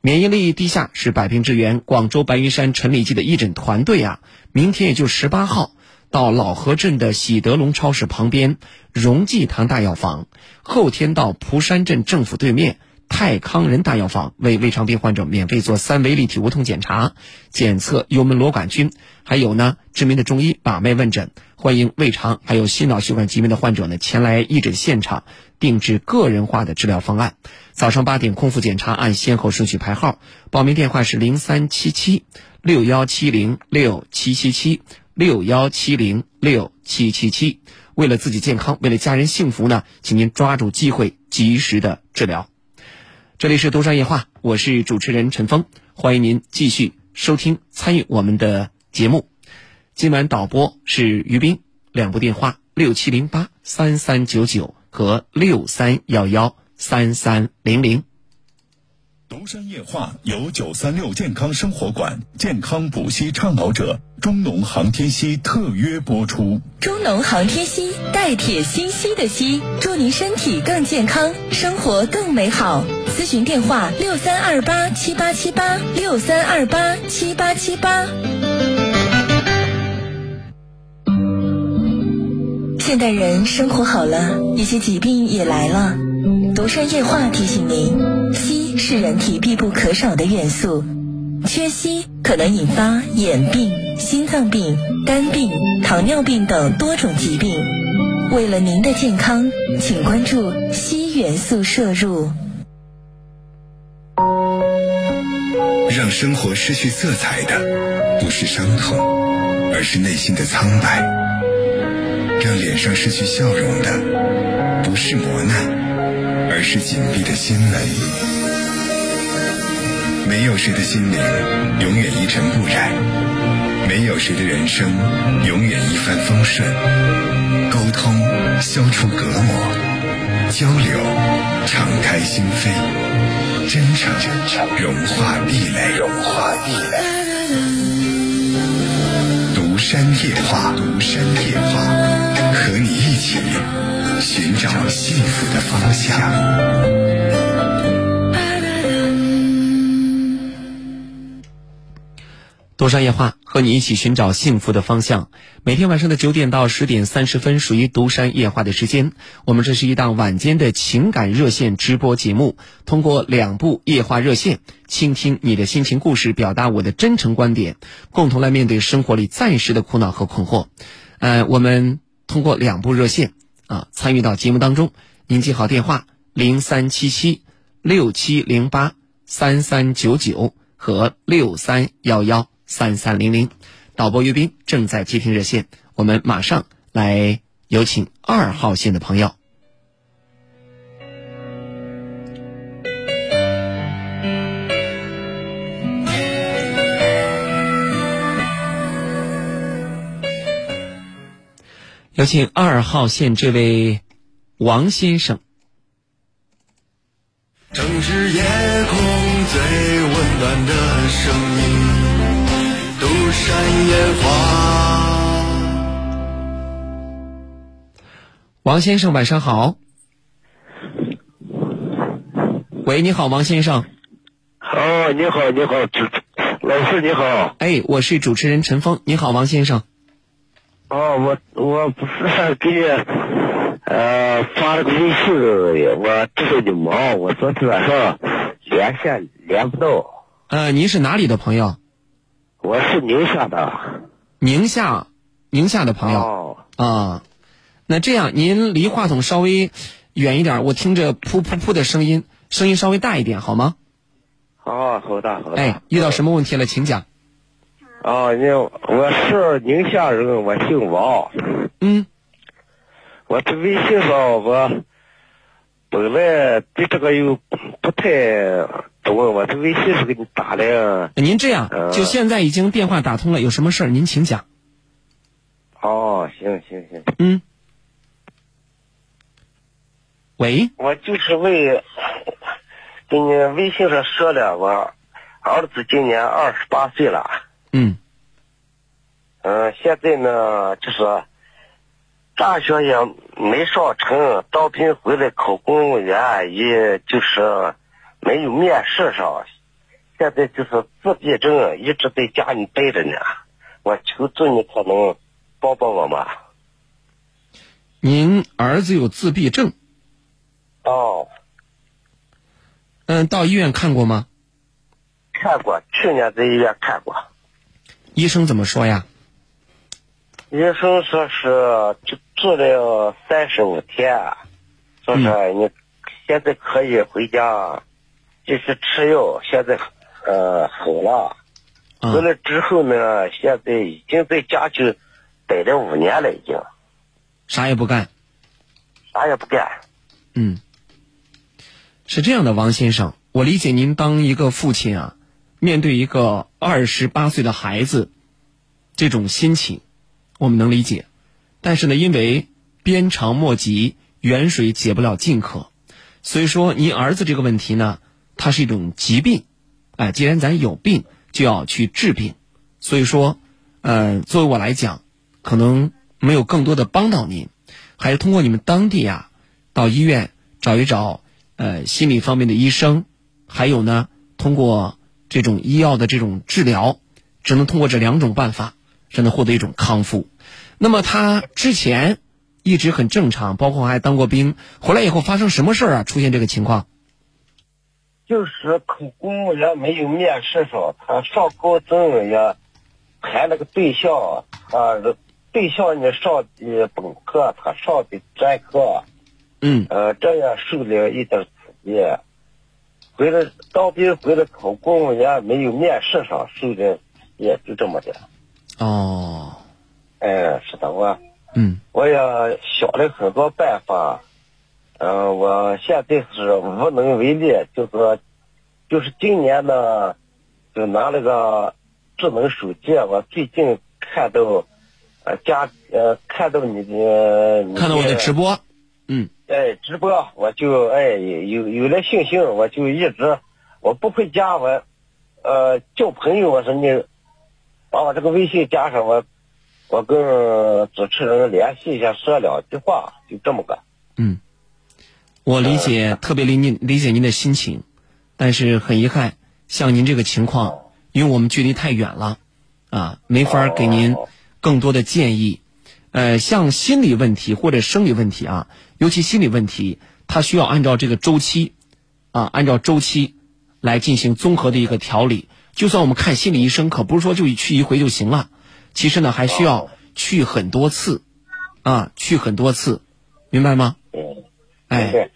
免疫力低下是百病之源。广州白云山陈李济的义诊团队啊，明天也就十八号到老河镇的喜德隆超市旁边荣济堂大药房，后天到蒲山镇政府对面。泰康人大药房为胃肠病患者免费做三维立体无痛检查，检测幽门螺杆菌，还有呢知名的中医把脉问诊，欢迎胃肠还有心脑血管疾病的患者呢前来义诊现场，定制个人化的治疗方案。早上八点空腹检查按先后顺序排号，报名电话是零三七七六幺七零六七七七六幺七零六七七七。为了自己健康，为了家人幸福呢，请您抓住机会，及时的治疗。这里是独山夜话，我是主持人陈峰，欢迎您继续收听参与我们的节目。今晚导播是于斌，两部电话六七零八三三九九和六三幺幺三三零零。独山夜话由九三六健康生活馆健康补硒倡导者中农航天硒特约播出。中农航天硒，带铁锌硒的硒，祝您身体更健康，生活更美好。咨询电话：六三二八七八七八六三二八七八七八。现代人生活好了，一些疾病也来了。独山夜话提醒您，是人体必不可少的元素，缺硒可能引发眼病、心脏病、肝病、糖尿病等多种疾病。为了您的健康，请关注硒元素摄入。让生活失去色彩的不是伤痛，而是内心的苍白；让脸上失去笑容的不是磨难，而是紧闭的心门。没有谁的心灵永远一尘不染，没有谁的人生永远一帆风顺。沟通消除隔膜，交流敞开心扉。真诚融化壁垒，融化壁垒。独山夜话，独山夜话，和你一起寻找幸福的方向。独山夜话，和你一起寻找幸福的方向。每天晚上的九点到十点三十分，属于独山夜话的时间。我们这是一档晚间的情感热线直播节目，通过两部夜话热线，倾听你的心情故事，表达我的真诚观点，共同来面对生活里暂时的苦恼和困惑。呃，我们通过两部热线啊，参与到节目当中。您记好电话：零三七七六七零八三三九九和六三幺幺。三三零零，导播于斌正在接听热线，我们马上来有请二号线的朋友。有请二号线这位王先生。城市夜王先生，晚上好。喂，你好，王先生。哦，你好，你好，主老师你好。哎，我是主持人陈峰，你好，王先生。哦，我我不是给你呃发了个微信，我知道你忙，我昨天晚上连线连不到。呃，您是哪里的朋友？我是宁夏的。宁夏，宁夏的朋友。哦。啊，那这样您离话筒稍微远一点，我听着噗噗噗的声音，声音稍微大一点，好吗？好，好大好大。哎，遇到什么问题了，请讲。啊，你我是宁夏人，我姓王。嗯。我这微信上，我本来对这个又不太懂，我这微信上给你打的。您这样，就现在已经电话打通了，有什么事儿您请讲。哦，行行行。嗯。喂。我就是为给你微信上说了，我儿子今年二十八岁了。嗯。嗯，现在呢，就是大学也没上成，当兵回来考公务员，也就是没有面试上。现在就是自闭症，一直在家里待着呢。我求助你，可能帮帮我吗？您儿子有自闭症？哦。嗯，到医院看过吗？看过，去年在医院看过。医生怎么说呀？医生说是就住了三十五天，说是你现在可以回家继续吃药，现在呃好了。回来之后呢，现在已经在家就待了五年了，已经。啥也不干。啥也不干。嗯。是这样的，王先生，我理解您当一个父亲啊，面对一个二十八岁的孩子，这种心情，我们能理解。但是呢，因为鞭长莫及，远水解不了近渴，所以说您儿子这个问题呢，它是一种疾病。哎，既然咱有病，就要去治病。所以说，呃，作为我来讲，可能没有更多的帮到您，还是通过你们当地啊，到医院找一找。呃，心理方面的医生，还有呢，通过这种医药的这种治疗，只能通过这两种办法，才能获得一种康复。那么他之前一直很正常，包括还当过兵，回来以后发生什么事儿啊？出现这个情况？就是考公务员没有面试上，他上高中也谈了个对象，啊，对象呢上的本科，他上的专科。嗯，呃，这样受了一点刺激，回来当兵回来考公务员没有面试上，受的也就这么的。哦，哎，是的，我，嗯，我也想了很多办法，嗯，我现在是无能为力，就是就是今年呢，就拿了个智能手机，我最近看到，呃，家呃看到你的，看到我的直播，嗯。哎，直播我就哎有有了信心，我就一直我不会加我，呃叫朋友我说你把我这个微信加上我，我跟主持人联系一下说两句话，就这么个。嗯，我理解，特别理您理解您的心情，但是很遗憾，像您这个情况，因为我们距离太远了，啊，没法给您更多的建议。呃，像心理问题或者生理问题啊，尤其心理问题，它需要按照这个周期，啊，按照周期来进行综合的一个调理。就算我们看心理医生，可不是说就去一回就行了。其实呢，还需要去很多次，啊，去很多次，明白吗？嗯。哎。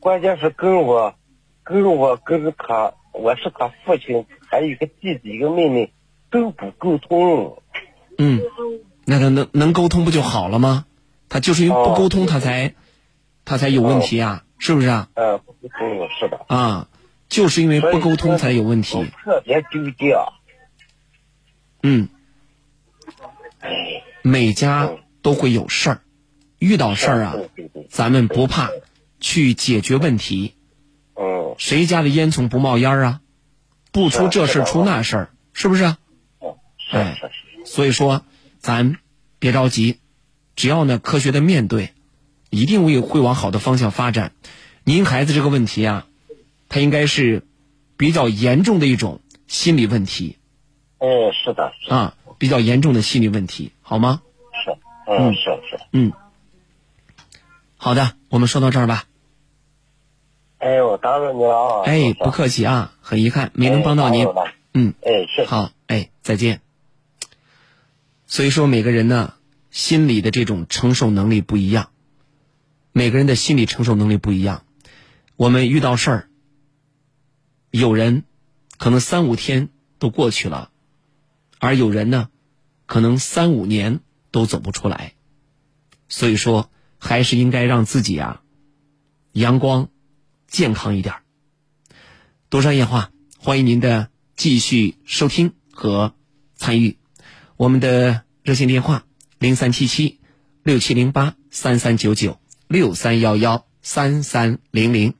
关键是跟我，跟我跟他，我是他父亲，还有一个弟弟，一个妹妹，都不沟通。嗯。那他能能沟通不就好了吗？他就是因为不沟通，他才他才有问题啊，是不是啊？呃，不沟通是的。啊，就是因为不沟通才有问题。特别纠结。嗯。哎。每家都会有事儿，遇到事儿啊，咱们不怕去解决问题。嗯。谁家的烟囱不冒烟啊？不出这事出那事儿，是不是？哎，所以说。咱别着急，只要呢科学的面对，一定会会往好的方向发展。您孩子这个问题啊，他应该是比较严重的一种心理问题，哎，是的，是啊，比较严重的心理问题，好吗？是，嗯，是是。嗯，好的，我们说到这儿吧。哎，我打扰你了啊。哎，不客气啊，很遗憾没能帮到您。嗯，哎，谢谢。好，哎，再见。所以说，每个人呢，心理的这种承受能力不一样，每个人的心理承受能力不一样。我们遇到事儿，有人可能三五天都过去了，而有人呢，可能三五年都走不出来。所以说，还是应该让自己啊，阳光、健康一点儿。多山夜话，欢迎您的继续收听和参与。我们的热线电话零三七七六七零八三三九九六三幺幺三三零零。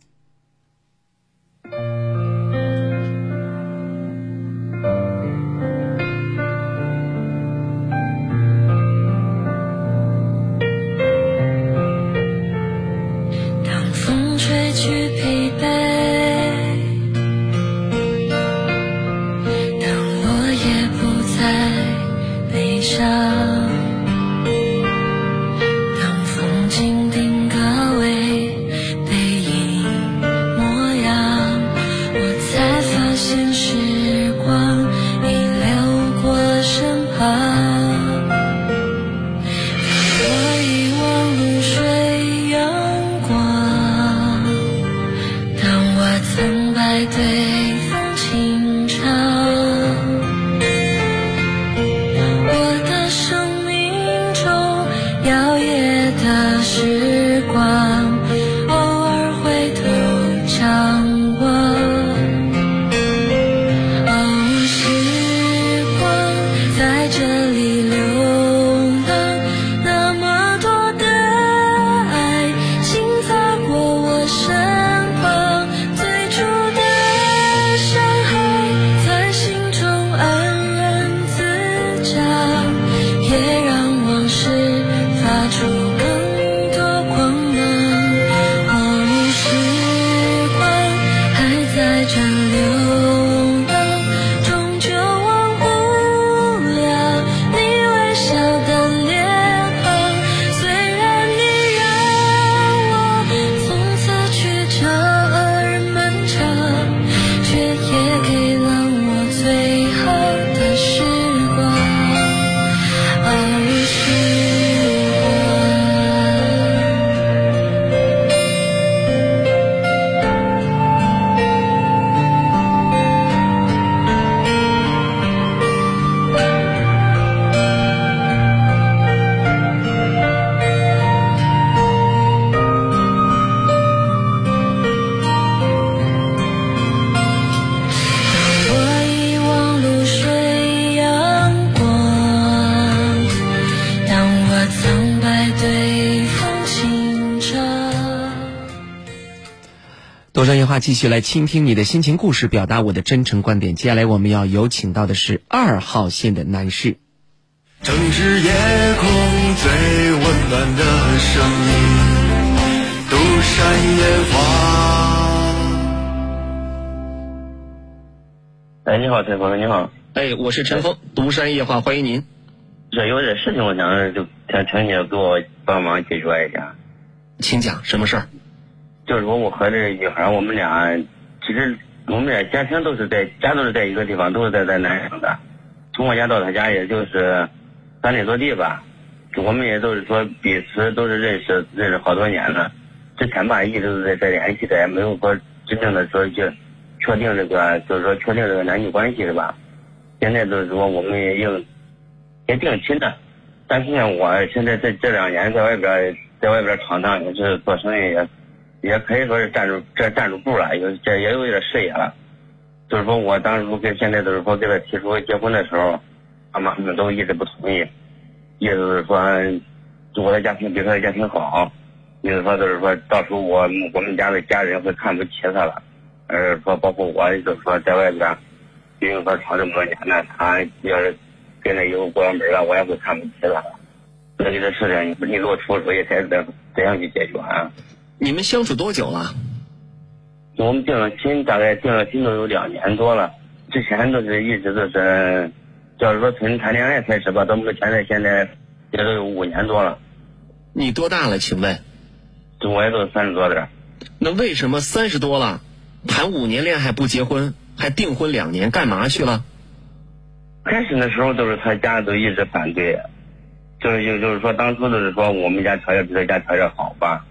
话继续来倾听你的心情故事，表达我的真诚观点。接下来我们要有请到的是二号线的男士。城市夜空最温暖的声音，独山夜话。哎，你好，陈峰，你好。哎，我是陈峰，独山夜话，欢迎您。这有点事情，我想就想请你给我帮忙解决一下。请讲，什么事儿？就是说我和这女孩，我们俩其实我们俩家庭都是在家都是在一个地方，都是在在南阳的。从我家到她家也就是三里多地吧。我们也都是说彼此都是认识认识好多年了。之前吧一直都在在联系的，也没有说真正的说就确定这个就是说确定这个男女关系是吧？现在就是说我们也应也定亲了，但是呢，我现在在这两年在外边在外边闯荡，也是做生意也也可以说是站住这站住步了，有这也有点事业了。就是说我当初跟现在就是说给他提出结婚的时候，爸妈他们都一直不同意，意思是说我的家庭比他的家庭好，意思说就是说到时候我我们家的家人会看不起他了，呃说包括我就是说在外边，因为说闯这么多年了，他要是跟着以后过上门了，我也会看不起他。所以这事情你你给我出主意，该怎怎样去解决啊？你们相处多久了？我们定了亲，大概定了亲都有两年多了。之前都是一直都是就是说从谈恋爱开始吧，到目前在现在也都有五年多了。你多大了？请问？我也都三十多点儿。那为什么三十多了，谈五年恋爱不结婚，还订婚两年，干嘛去了？开始的时候都是他家都一直反对，就是就就是说当初都是说我们家条件比他家条件好吧，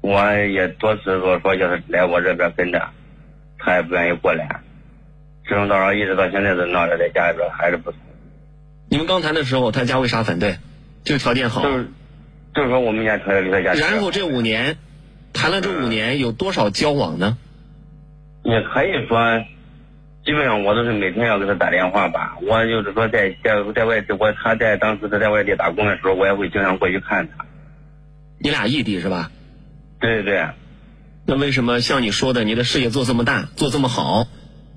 我也多次说说叫他来我这边跟着，他也不愿意过来，志同道合一直到现在都闹着在家里边还是不同。你们刚谈的时候，他家为啥反对？就是条件好。就是就是说我们家条件比他家。然后这五年，谈了这五年有多少交往呢？也可以说，基本上我都是每天要给他打电话吧。我就是说在在在外地，我他在当时他在外地打工的时候，我也会经常过去看他。你俩异地是吧？对对对。那为什么像你说的，你的事业做这么大，做这么好，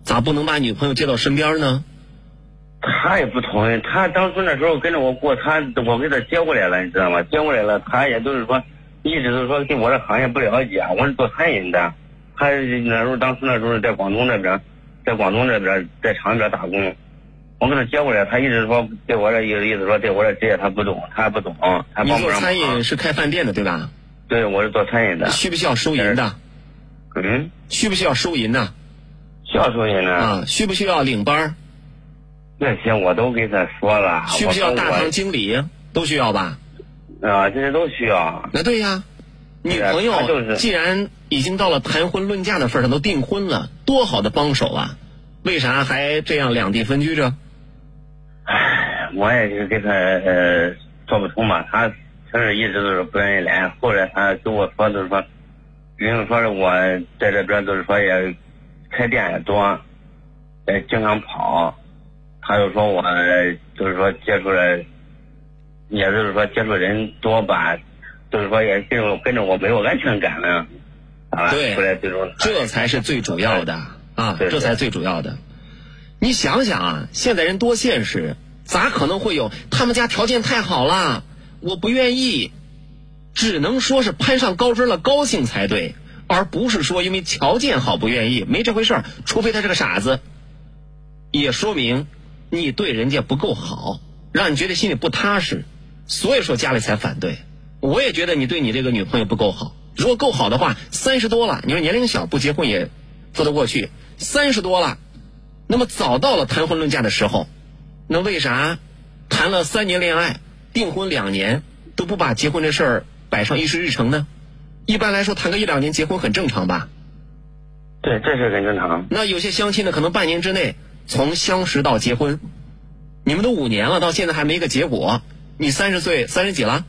咋不能把女朋友接到身边呢？他也不同意，他当初那时候跟着我过，他我给他接过来了，你知道吗？接过来了，他也都是说，一直都是说对我这行业不了解，我是做餐饮的。他那时候当初那时候在广东那边，在广东这边在厂里边打工，我给他接过来，他一直说对我这意思意思说对我这职业他不懂，他不懂，他你做帮不上餐饮。是开饭店的对吧？对，我是做餐饮的。需不需要收银的？嗯，需不需要收银呢？需要收银呢。啊，需不需要领班儿？这些我都给他说了。需不需要大堂经理？都需要吧？啊，这些都需要。那对呀，女朋友是既然已经到了谈婚论嫁的份儿上，都订婚了，多好的帮手啊！为啥还这样两地分居着？我也是给他呃说不通嘛，他他是一直都是不愿意来，后来他跟我说就是说，因为说是我在这边就是说也开店也多，也经常跑，他就说我就是说接触了，也就是说接触人多吧，就是说也跟着跟着我没有安全感了，啊，对后来最终这才是最主要的啊，对这才最主要的。你想想啊，现在人多现实，咋可能会有他们家条件太好了，我不愿意，只能说是攀上高枝了，高兴才对，而不是说因为条件好不愿意，没这回事儿。除非他是个傻子，也说明你对人家不够好，让你觉得心里不踏实，所以说家里才反对。我也觉得你对你这个女朋友不够好，如果够好的话，三十多了，你说年龄小不结婚也说得过去，三十多了，那么早到了谈婚论嫁的时候，那为啥谈了三年恋爱，订婚两年都不把结婚这事儿摆上议事日程呢？一般来说，谈个一两年结婚很正常吧？对，这是很正常。那有些相亲的可能半年之内从相识到结婚，你们都五年了，到现在还没个结果。你三十岁，三十几了？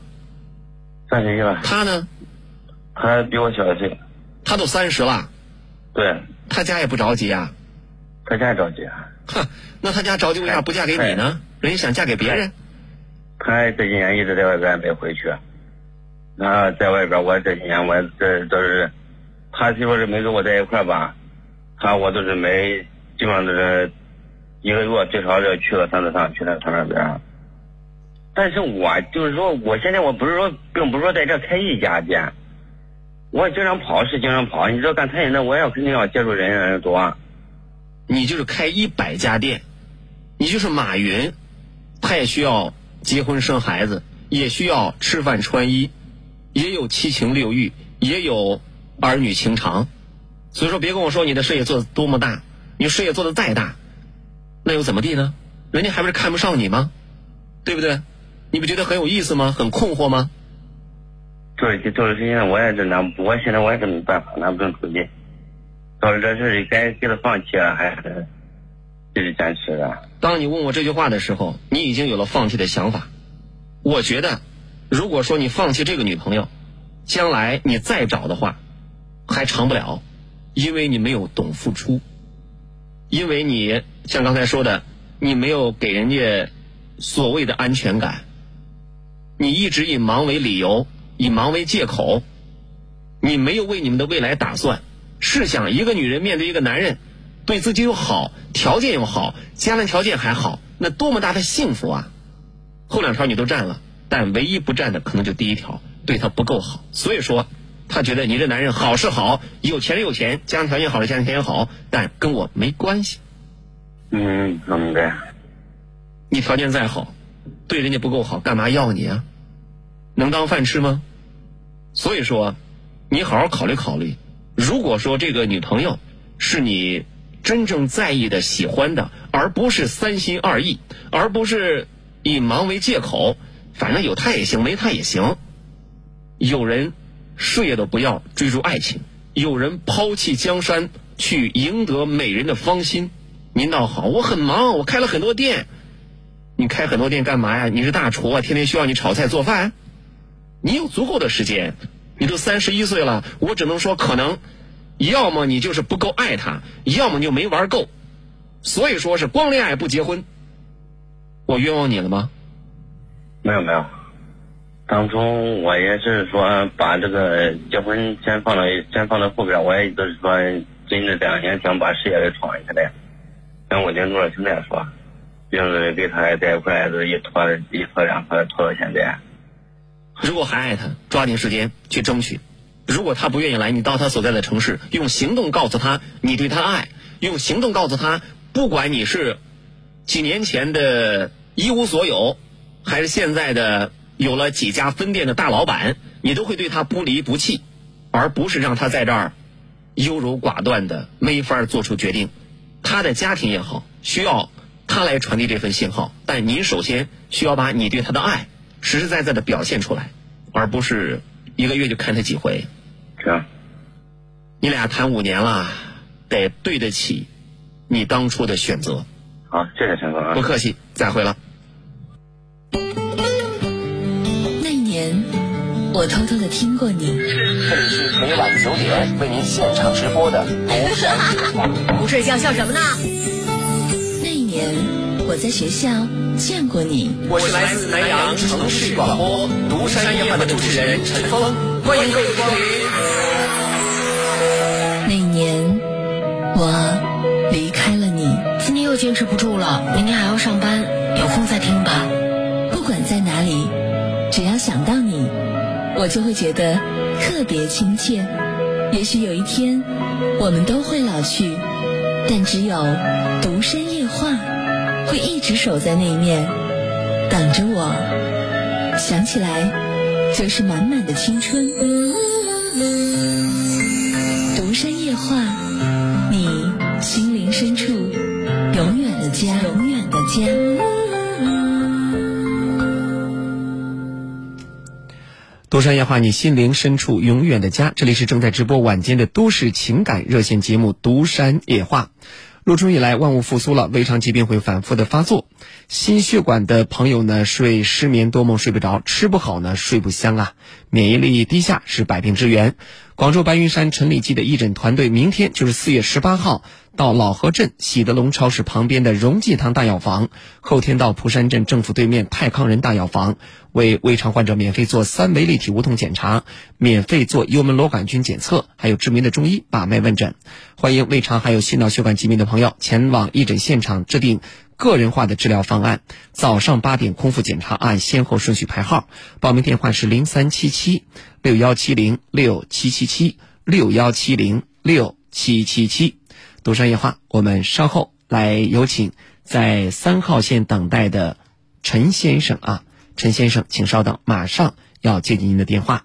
三十一了。他呢？他比我小一岁。他都三十了。对。他家也不着急啊。他家着急啊。哼，那他家着急为啥不嫁给你呢？人家想嫁给别人。他这几年一直在外边没回去，那在外边我这几年我这都是，他媳妇是没跟我在一块吧，他我都是没，基本上都是一个月最少要去个三次趟，去他他那边。但是我就是说，我现在我不是说，并不是说在这开一家店，我经常跑是经常跑。你知道干餐饮的，我也肯定要接触人人多。你就是开一百家店，你就是马云，他也需要结婚生孩子，也需要吃饭穿衣，也有七情六欲，也有儿女情长。所以说，别跟我说你的事业做的多么大，你事业做的再大，那又怎么地呢？人家还不是看不上你吗？对不对？你不觉得很有意思吗？很困惑吗？就是就是现在我也是拿，我现在我也是没办法，拿不定主意。到了这事儿该给他放弃了，还是继续坚持的。当你问我这句话的时候，你已经有了放弃的想法。我觉得，如果说你放弃这个女朋友，将来你再找的话，还长不了，因为你没有懂付出，因为你像刚才说的，你没有给人家所谓的安全感，你一直以忙为理由，以忙为借口，你没有为你们的未来打算。试想，一个女人面对一个男人，对自己又好，条件又好，家庭条件还好，那多么大的幸福啊！后两条你都占了，但唯一不占的可能就第一条，对他不够好。所以说，他觉得你这男人好是好，有钱是有钱，家庭条件好是家庭条件好，但跟我没关系。嗯，明白。你条件再好，对人家不够好，干嘛要你啊？能当饭吃吗？所以说，你好好考虑考虑。如果说这个女朋友是你真正在意的、喜欢的，而不是三心二意，而不是以忙为借口，反正有他也行，没他也行。有人事业都不要，追逐爱情；有人抛弃江山，去赢得美人的芳心。您倒好，我很忙，我开了很多店。你开很多店干嘛呀？你是大厨啊，天天需要你炒菜做饭。你有足够的时间，你都三十一岁了，我只能说可能，要么你就是不够爱他，要么你就没玩够。所以说是光恋爱不结婚。我冤枉你了吗？没有没有，当初我也是说把这个结婚先放到先放到后边，我也就是说真的这两年想把事业给闯一下来。像我跟陆少卿来说，就是跟他在一块是一拖一拖两拖拖到现在。如果还爱他，抓紧时间去争取；如果他不愿意来，你到他所在的城市，用行动告诉他你对他爱，用行动告诉他，不管你是几年前的一无所有，还是现在的有了几家分店的大老板，你都会对他不离不弃，而不是让他在这儿优柔寡断的没法做出决定。他的家庭也好，需要他来传递这份信号，但您首先需要把你对他的爱。实实在在的表现出来，而不是一个月就看他几回。这样，你俩谈五年了，得对得起你当初的选择。好，谢谢陈哥啊。不客气，再会了。那一年，我偷偷的听过你。这里是每晚九点为您现场直播的。不睡觉笑什么呢？那一年，我在学校见过你。我是来自南阳城市广播独山夜话的主持人陈峰，欢迎各位光临。那一年，我离开了你。今天又坚持不住了，明天还要上班，有空再听吧。不管在哪里，只要想到你，我就会觉得特别亲切。也许有一天，我们都会老去，但只有独山夜话会一直守在那一面，等着我。想起来，就是满满的青春。独山夜话，你心灵深处永远的家，永远的家。独山夜话，你心灵深处永远的家。这里是正在直播晚间的都市情感热线节目《独山夜话》。入春以来，万物复苏了，胃肠疾病会反复的发作。心血管的朋友呢，睡失眠多梦睡不着，吃不好呢，睡不香啊。免疫力低下是百病之源。广州白云山陈李济的义诊团队，明天就是四月十八号，到老河镇喜德隆超市旁边的荣济堂大药房，后天到蒲山镇政府对面泰康人大药房，为胃肠患者免费做三维立体无痛检查，免费做幽门螺杆菌检测，还有知名的中医把脉问诊。欢迎胃肠还有心脑血管疾病的朋友前往义诊现场制定个人化的治疗方案。早上八点空腹检查，按先后顺序排号。报名电话是零三七七六幺七零六七七七六幺七零六七七七。独山夜话，我们稍后来有请在三号线等待的陈先生啊，陈先生，请稍等，马上要接听您的电话。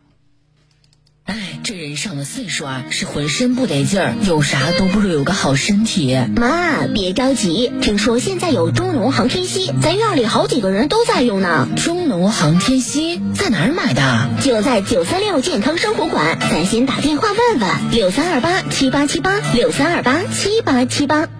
哎，这人上了岁数啊，是浑身不得劲儿，有啥都不如有个好身体。妈，别着急，听说现在有中农航天硒，咱院里好几个人都在用呢。中农航天硒在哪儿买的？就在九三六健康生活馆，咱先打电话问问，六三二八七八七八，六三二八七八七八。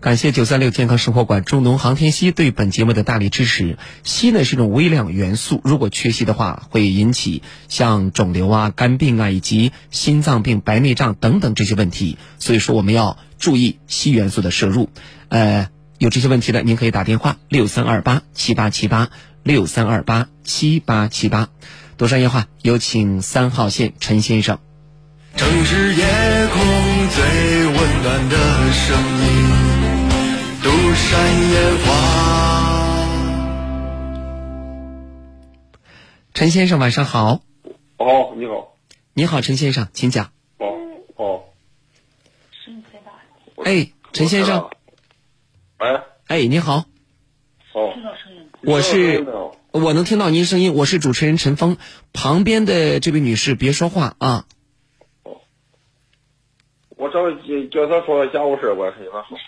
感谢九三六健康生活馆中农航天硒对本节目的大力支持。硒呢是一种微量元素，如果缺硒的话，会引起像肿瘤啊、肝病啊以及心脏病、白内障等等这些问题。所以说我们要注意硒元素的摄入。呃，有这些问题的，您可以打电话六三二八七八七八六三二八七八七八。独山夜话，有请三号线陈先生。城市夜山夜话。陈先生，晚上好。哦，你好。你好，陈先生，请讲。哦哦。哎，陈先生。喂。哎，你好。哦我是我能听到您声音，我是主持人陈峰，旁边的这位女士别说话啊。我找叫他说家务事，我跟他说。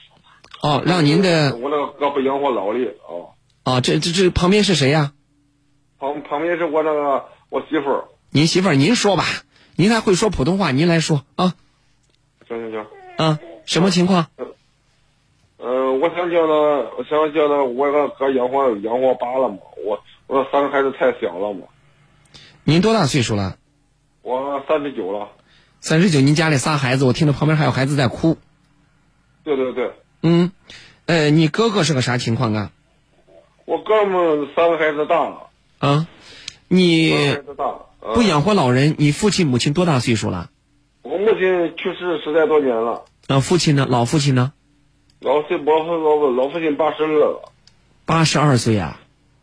哦，让您的我那个胳膊养活脑力哦。哦，这这这旁边是谁呀、旁旁边是我那个我媳妇儿。您媳妇儿，您说吧，您还会说普通话，您来说啊。行行行。啊，什么情况？嗯、我想叫他，我想叫他，我那个哥养活养活罢了嘛。我我三个孩子太小了嘛，您多大岁数了？我三十九了。三十九，您家里仨孩子，我听着旁边还有孩子在哭。对对对，嗯，呃，你哥哥是个啥情况啊？我哥们三个孩子大了，啊，你不养活老人，你父亲母亲多大岁数了？我母亲去世十来多年了，啊，父亲呢？老父亲呢？老父我父老老父亲八十二了。八十二岁啊。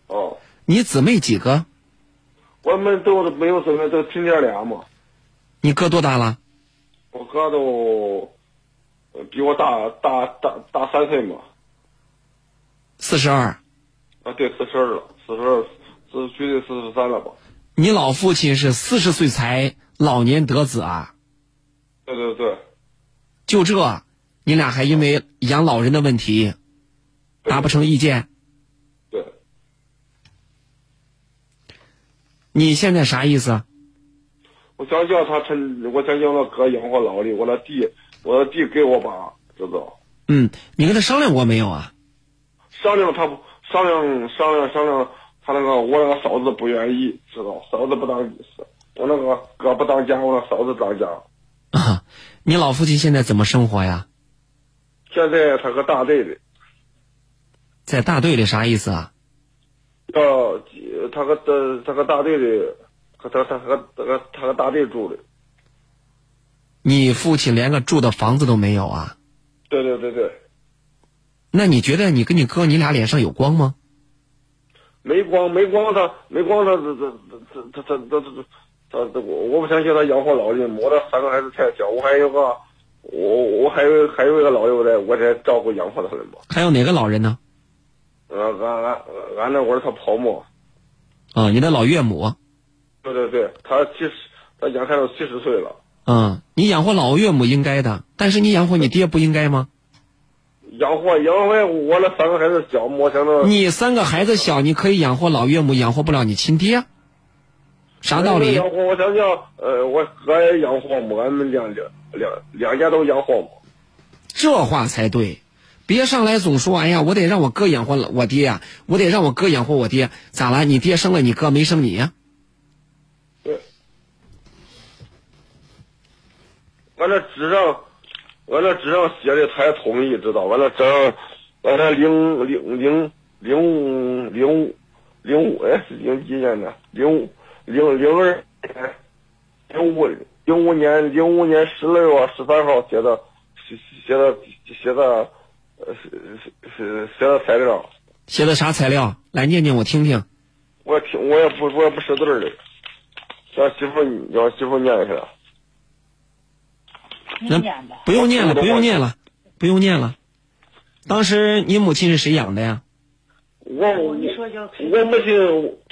哦，你姊妹几个？我们都没有姊妹，都亲家俩嘛。你哥多大了？我哥都呃比我大大大大三岁嘛。四十二。啊，对，四十二了，四十二，四绝对四十三了吧？你老父亲是四十岁才老年得子啊？对对对，就这，你俩还因为养老人的问题达不成意见？对。你现在啥意思？我想叫他趁，我想叫他哥养活老的，我那地，我的地给我爸，知道？嗯，你跟他商量过没有啊？商量他不商量商量商量，他那个我那个嫂子不愿意，知道？嫂子不当，我那个哥不当家，我那嫂子当家。啊，你老父亲现在怎么生活呀？现在他搁大队里，在大队里啥意思啊？要他搁他他搁大队里，他他他搁他搁大队住的。你父亲连个住的房子都没有啊？对对对对，那你觉得你跟你哥你俩脸上有光吗？没光没光他没光他这这这这这这这他这我我不相信他养活老人，我这三个孩子太小，我还有个我我还有还有一个老友在，我在照顾养活他们嘛。还有哪个老人呢？呃，俺俺俺那我是他婆母，啊，你的老岳母。对对对，他七十，他眼看都七十岁了。嗯，你养活老岳母应该的，但是你养活你爹不应该吗？养活养活我那三个孩子小，我想着你三个孩子小，你可以养活老岳母，养活不了你亲爹，啥道理？养活我想想呃，我哥也养活我，俺们两两两两家都养活我。这话才对，别上来总说，哎呀，我得让我哥养活我爹呀、我得让我哥养活我爹，咋了？你爹生了你哥，没生你呀、对。俺那纸上，完了纸上写的，他也同意，知道？俺那纸上，俺那零零零零五零五零五哎，是零几年的？零五零零二零五零五年零五年十二月十三号写的，写写的写的，呃是是是写的材料。写的啥材料？来念念我听听。我听我也不我也不识字儿的，让媳妇让媳妇念一下。那不用念了，不用念了，不用念了。当时你母亲是谁养的呀？我我我母亲，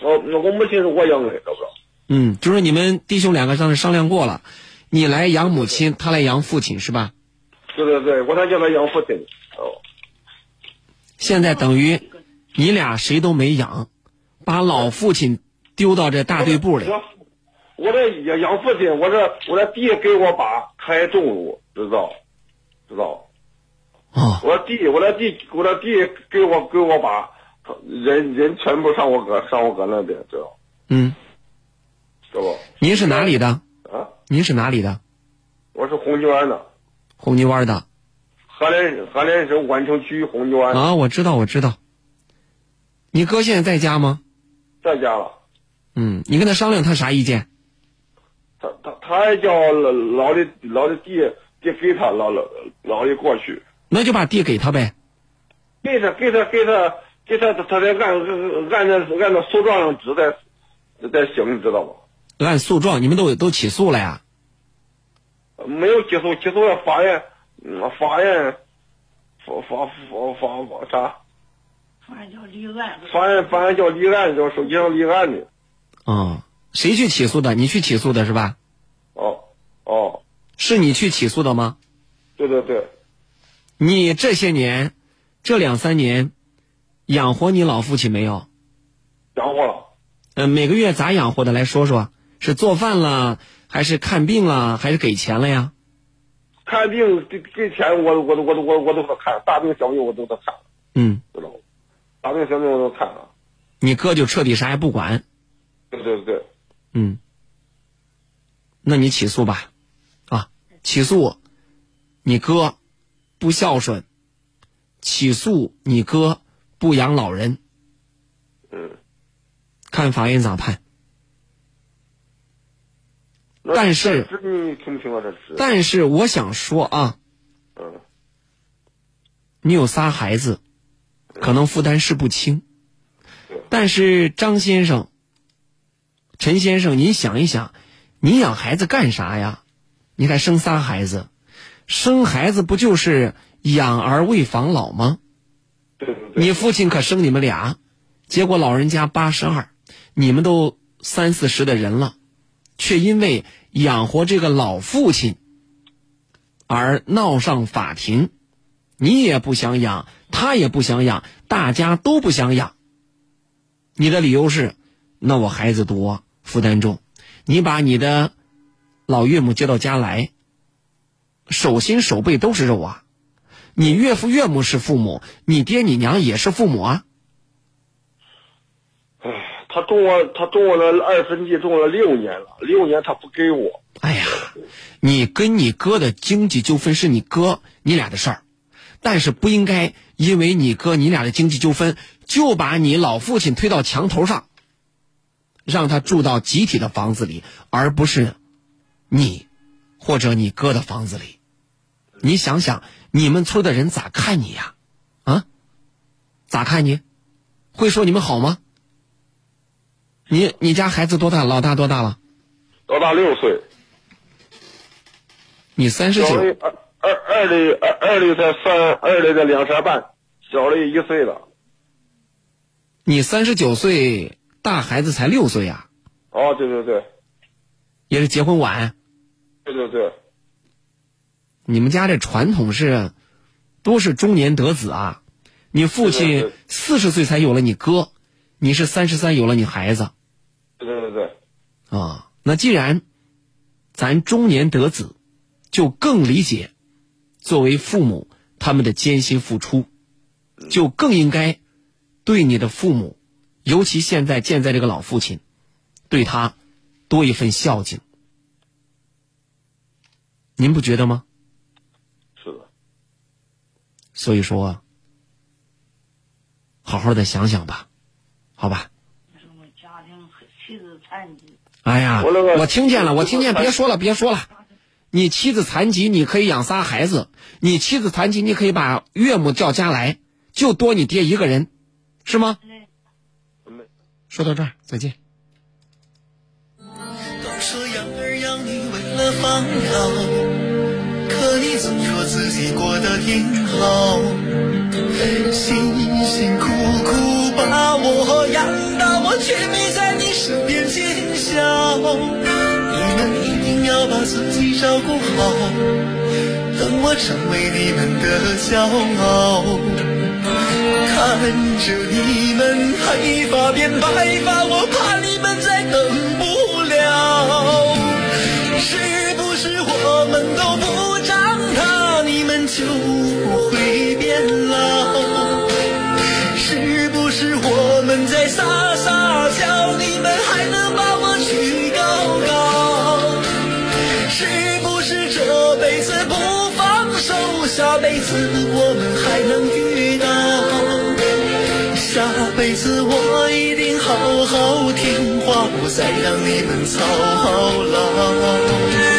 我我母亲是我养的，知道不？嗯，就是你们弟兄两个当时商量过了，你来养母亲，他来养父亲，是吧？对对对，我才叫他养父亲。哦，现在等于你俩谁都没养，把老父亲丢到这大队部里。我这养养父亲，我这我这地给我爸，他也种入，知道？知道？哦。我地，我这地，我这地给我给我爸，人人全部上我哥上我哥那边，知道？嗯，知道不？您是哪里的？啊，您是哪里的？我是红泥湾的，红泥湾的。河南河南省宛城区红泥湾。啊，我知道，我知道。你哥现在在家吗？在家了。嗯，你跟他商量，他啥意见？他他他还叫老老的老的地地给他老老老的过去，那就把地给他呗。给他给他给他给他他得按按那按照诉状上指在在行，你知道吧？按诉状，你们都都起诉了呀？没有起诉，起诉了法院，嗯法院法法法法法啥？法院叫立案。法院法院叫立案，叫手机上立案的。哦，谁去起诉的？你去起诉的是吧？哦哦，是你去起诉的吗？对对对，你这些年，这两三年，养活你老父亲没有？养活了。嗯、每个月咋养活的？来说说，是做饭了，还是看病了，还是给钱了呀？看病给给钱，我我我我我都给他看，大病小病我都给他看，嗯，知道吗？大病小病我都看了。你哥就彻底啥也不管。对对对，嗯，那你起诉吧，啊，起诉你哥不孝顺，起诉你哥不养老人，嗯，看法院咋判。但是。但是我想说啊，嗯。你有仨孩子，可能负担是不轻，但是张先生、陈先生，您想一想，你养孩子干啥呀？你看生仨孩子，生孩子不就是养儿为防老吗？对对对。你父亲可生你们俩，结果老人家八十二，你们都三四十的人了，却因为养活这个老父亲而闹上法庭。你也不想养，他也不想养，大家都不想养。你的理由是，那我孩子多，负担重。你把你的老岳母接到家来，手心手背都是肉啊！你岳父岳母是父母，你爹你娘也是父母啊！唉，他种我，他种我那二分地种了六年了，六年他不给我。哎呀，你跟你哥的经济纠纷是你哥你俩的事儿，但是不应该因为你哥你俩的经济纠纷，就把你老父亲推到墙头上，让他住到集体的房子里，而不是你或者你哥的房子里。你想想，你们村的人咋看你呀？啊？咋看你？会说你们好吗？你你家孩子多大？老大多大了？老大六岁，你三十九。小的二二二的二二的才三，二的才两岁半，小的一岁了。你三十九岁，大孩子才六岁呀、哦，对对对，也是结婚晚。对对对，你们家这传统是，都是中年得子啊。你父亲对四十岁才有了你哥，你是三十三有了你孩子对对对对，啊。那既然咱中年得子，就更理解作为父母他们的艰辛付出，就更应该对你的父母，尤其现在健在这个老父亲，对他多一份孝敬。您不觉得吗？是的，所以说，好好的想想吧，好吧？家庭妻子残疾，哎呀，我那个我听见了，我听见，别说了，别说了。你妻子残疾，你可以养仨孩子；你妻子残疾，你可以把岳母叫家来，就多你爹一个人，是吗？说到这儿，再见。都说养儿养女为了防老，可你总说自己过得挺好，辛辛苦苦把我养大，我却没在你身边见笑。你们一定要把自己照顾好，等我成为你们的骄傲。看着你们黑发变白发，我怕你们再等不了。是不是我们都不长大，你们就不会变老？是不是我们在撒我一定好好听话，不再让你们操劳。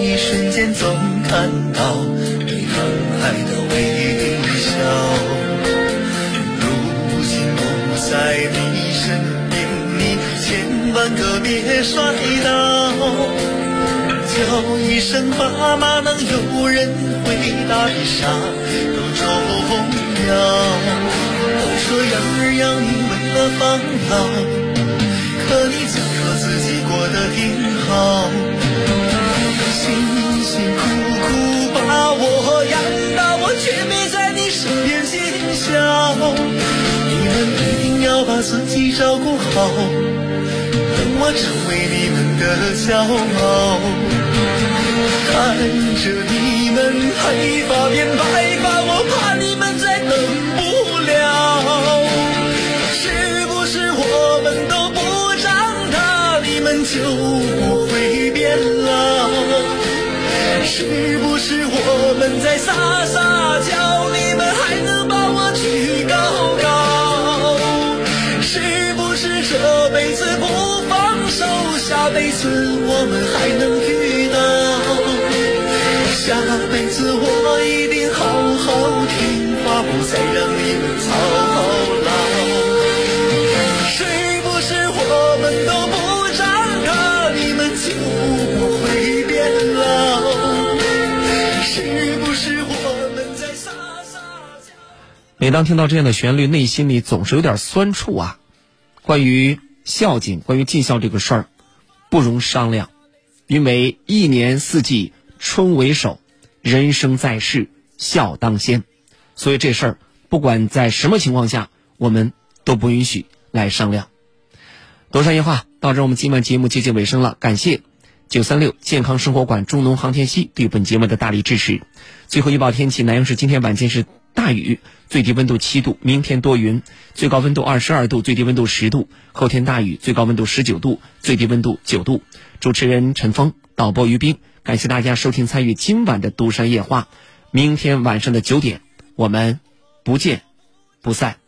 一瞬间，总看到你疼爱的微笑。如今不在你身边，你千万可别摔倒。叫一声爸妈，能有人回答一啥都重要。都说养儿养女为了防老，可你总说自己过得挺好。把自己照顾好，等我成为你们的骄傲。看着你们黑发变白发，我怕你们再等不了。是不是我们都不长大，你们就不会变老？是不是我们在撒撒娇，下辈子我们还能遇到？下辈子我一定好好听话，不再让你们操劳。是不是我们都不长大，你们就不会变老？是不是我们在撒撒娇？每当听到这样的旋律，内心里总是有点酸楚啊。关于孝敬，关于尽孝这个事儿，不容商量，因为一年四季春为首，人生在世孝当先，所以这事儿不管在什么情况下，我们都不允许来商量。多山夜话到这，我们今晚节目接近尾声了，感谢九三六健康生活馆中农航天系对本节目的大力支持。最后预报天气：南阳市今天晚间是大雨，最低温度七度；明天多云，最高温度二十二度，最低温度十度；后天大雨，最高温度十九度，最低温度九度。主持人陈峰，导播于冰，感谢大家收听参与今晚的《都山夜话》。明天晚上的九点，我们不见不散。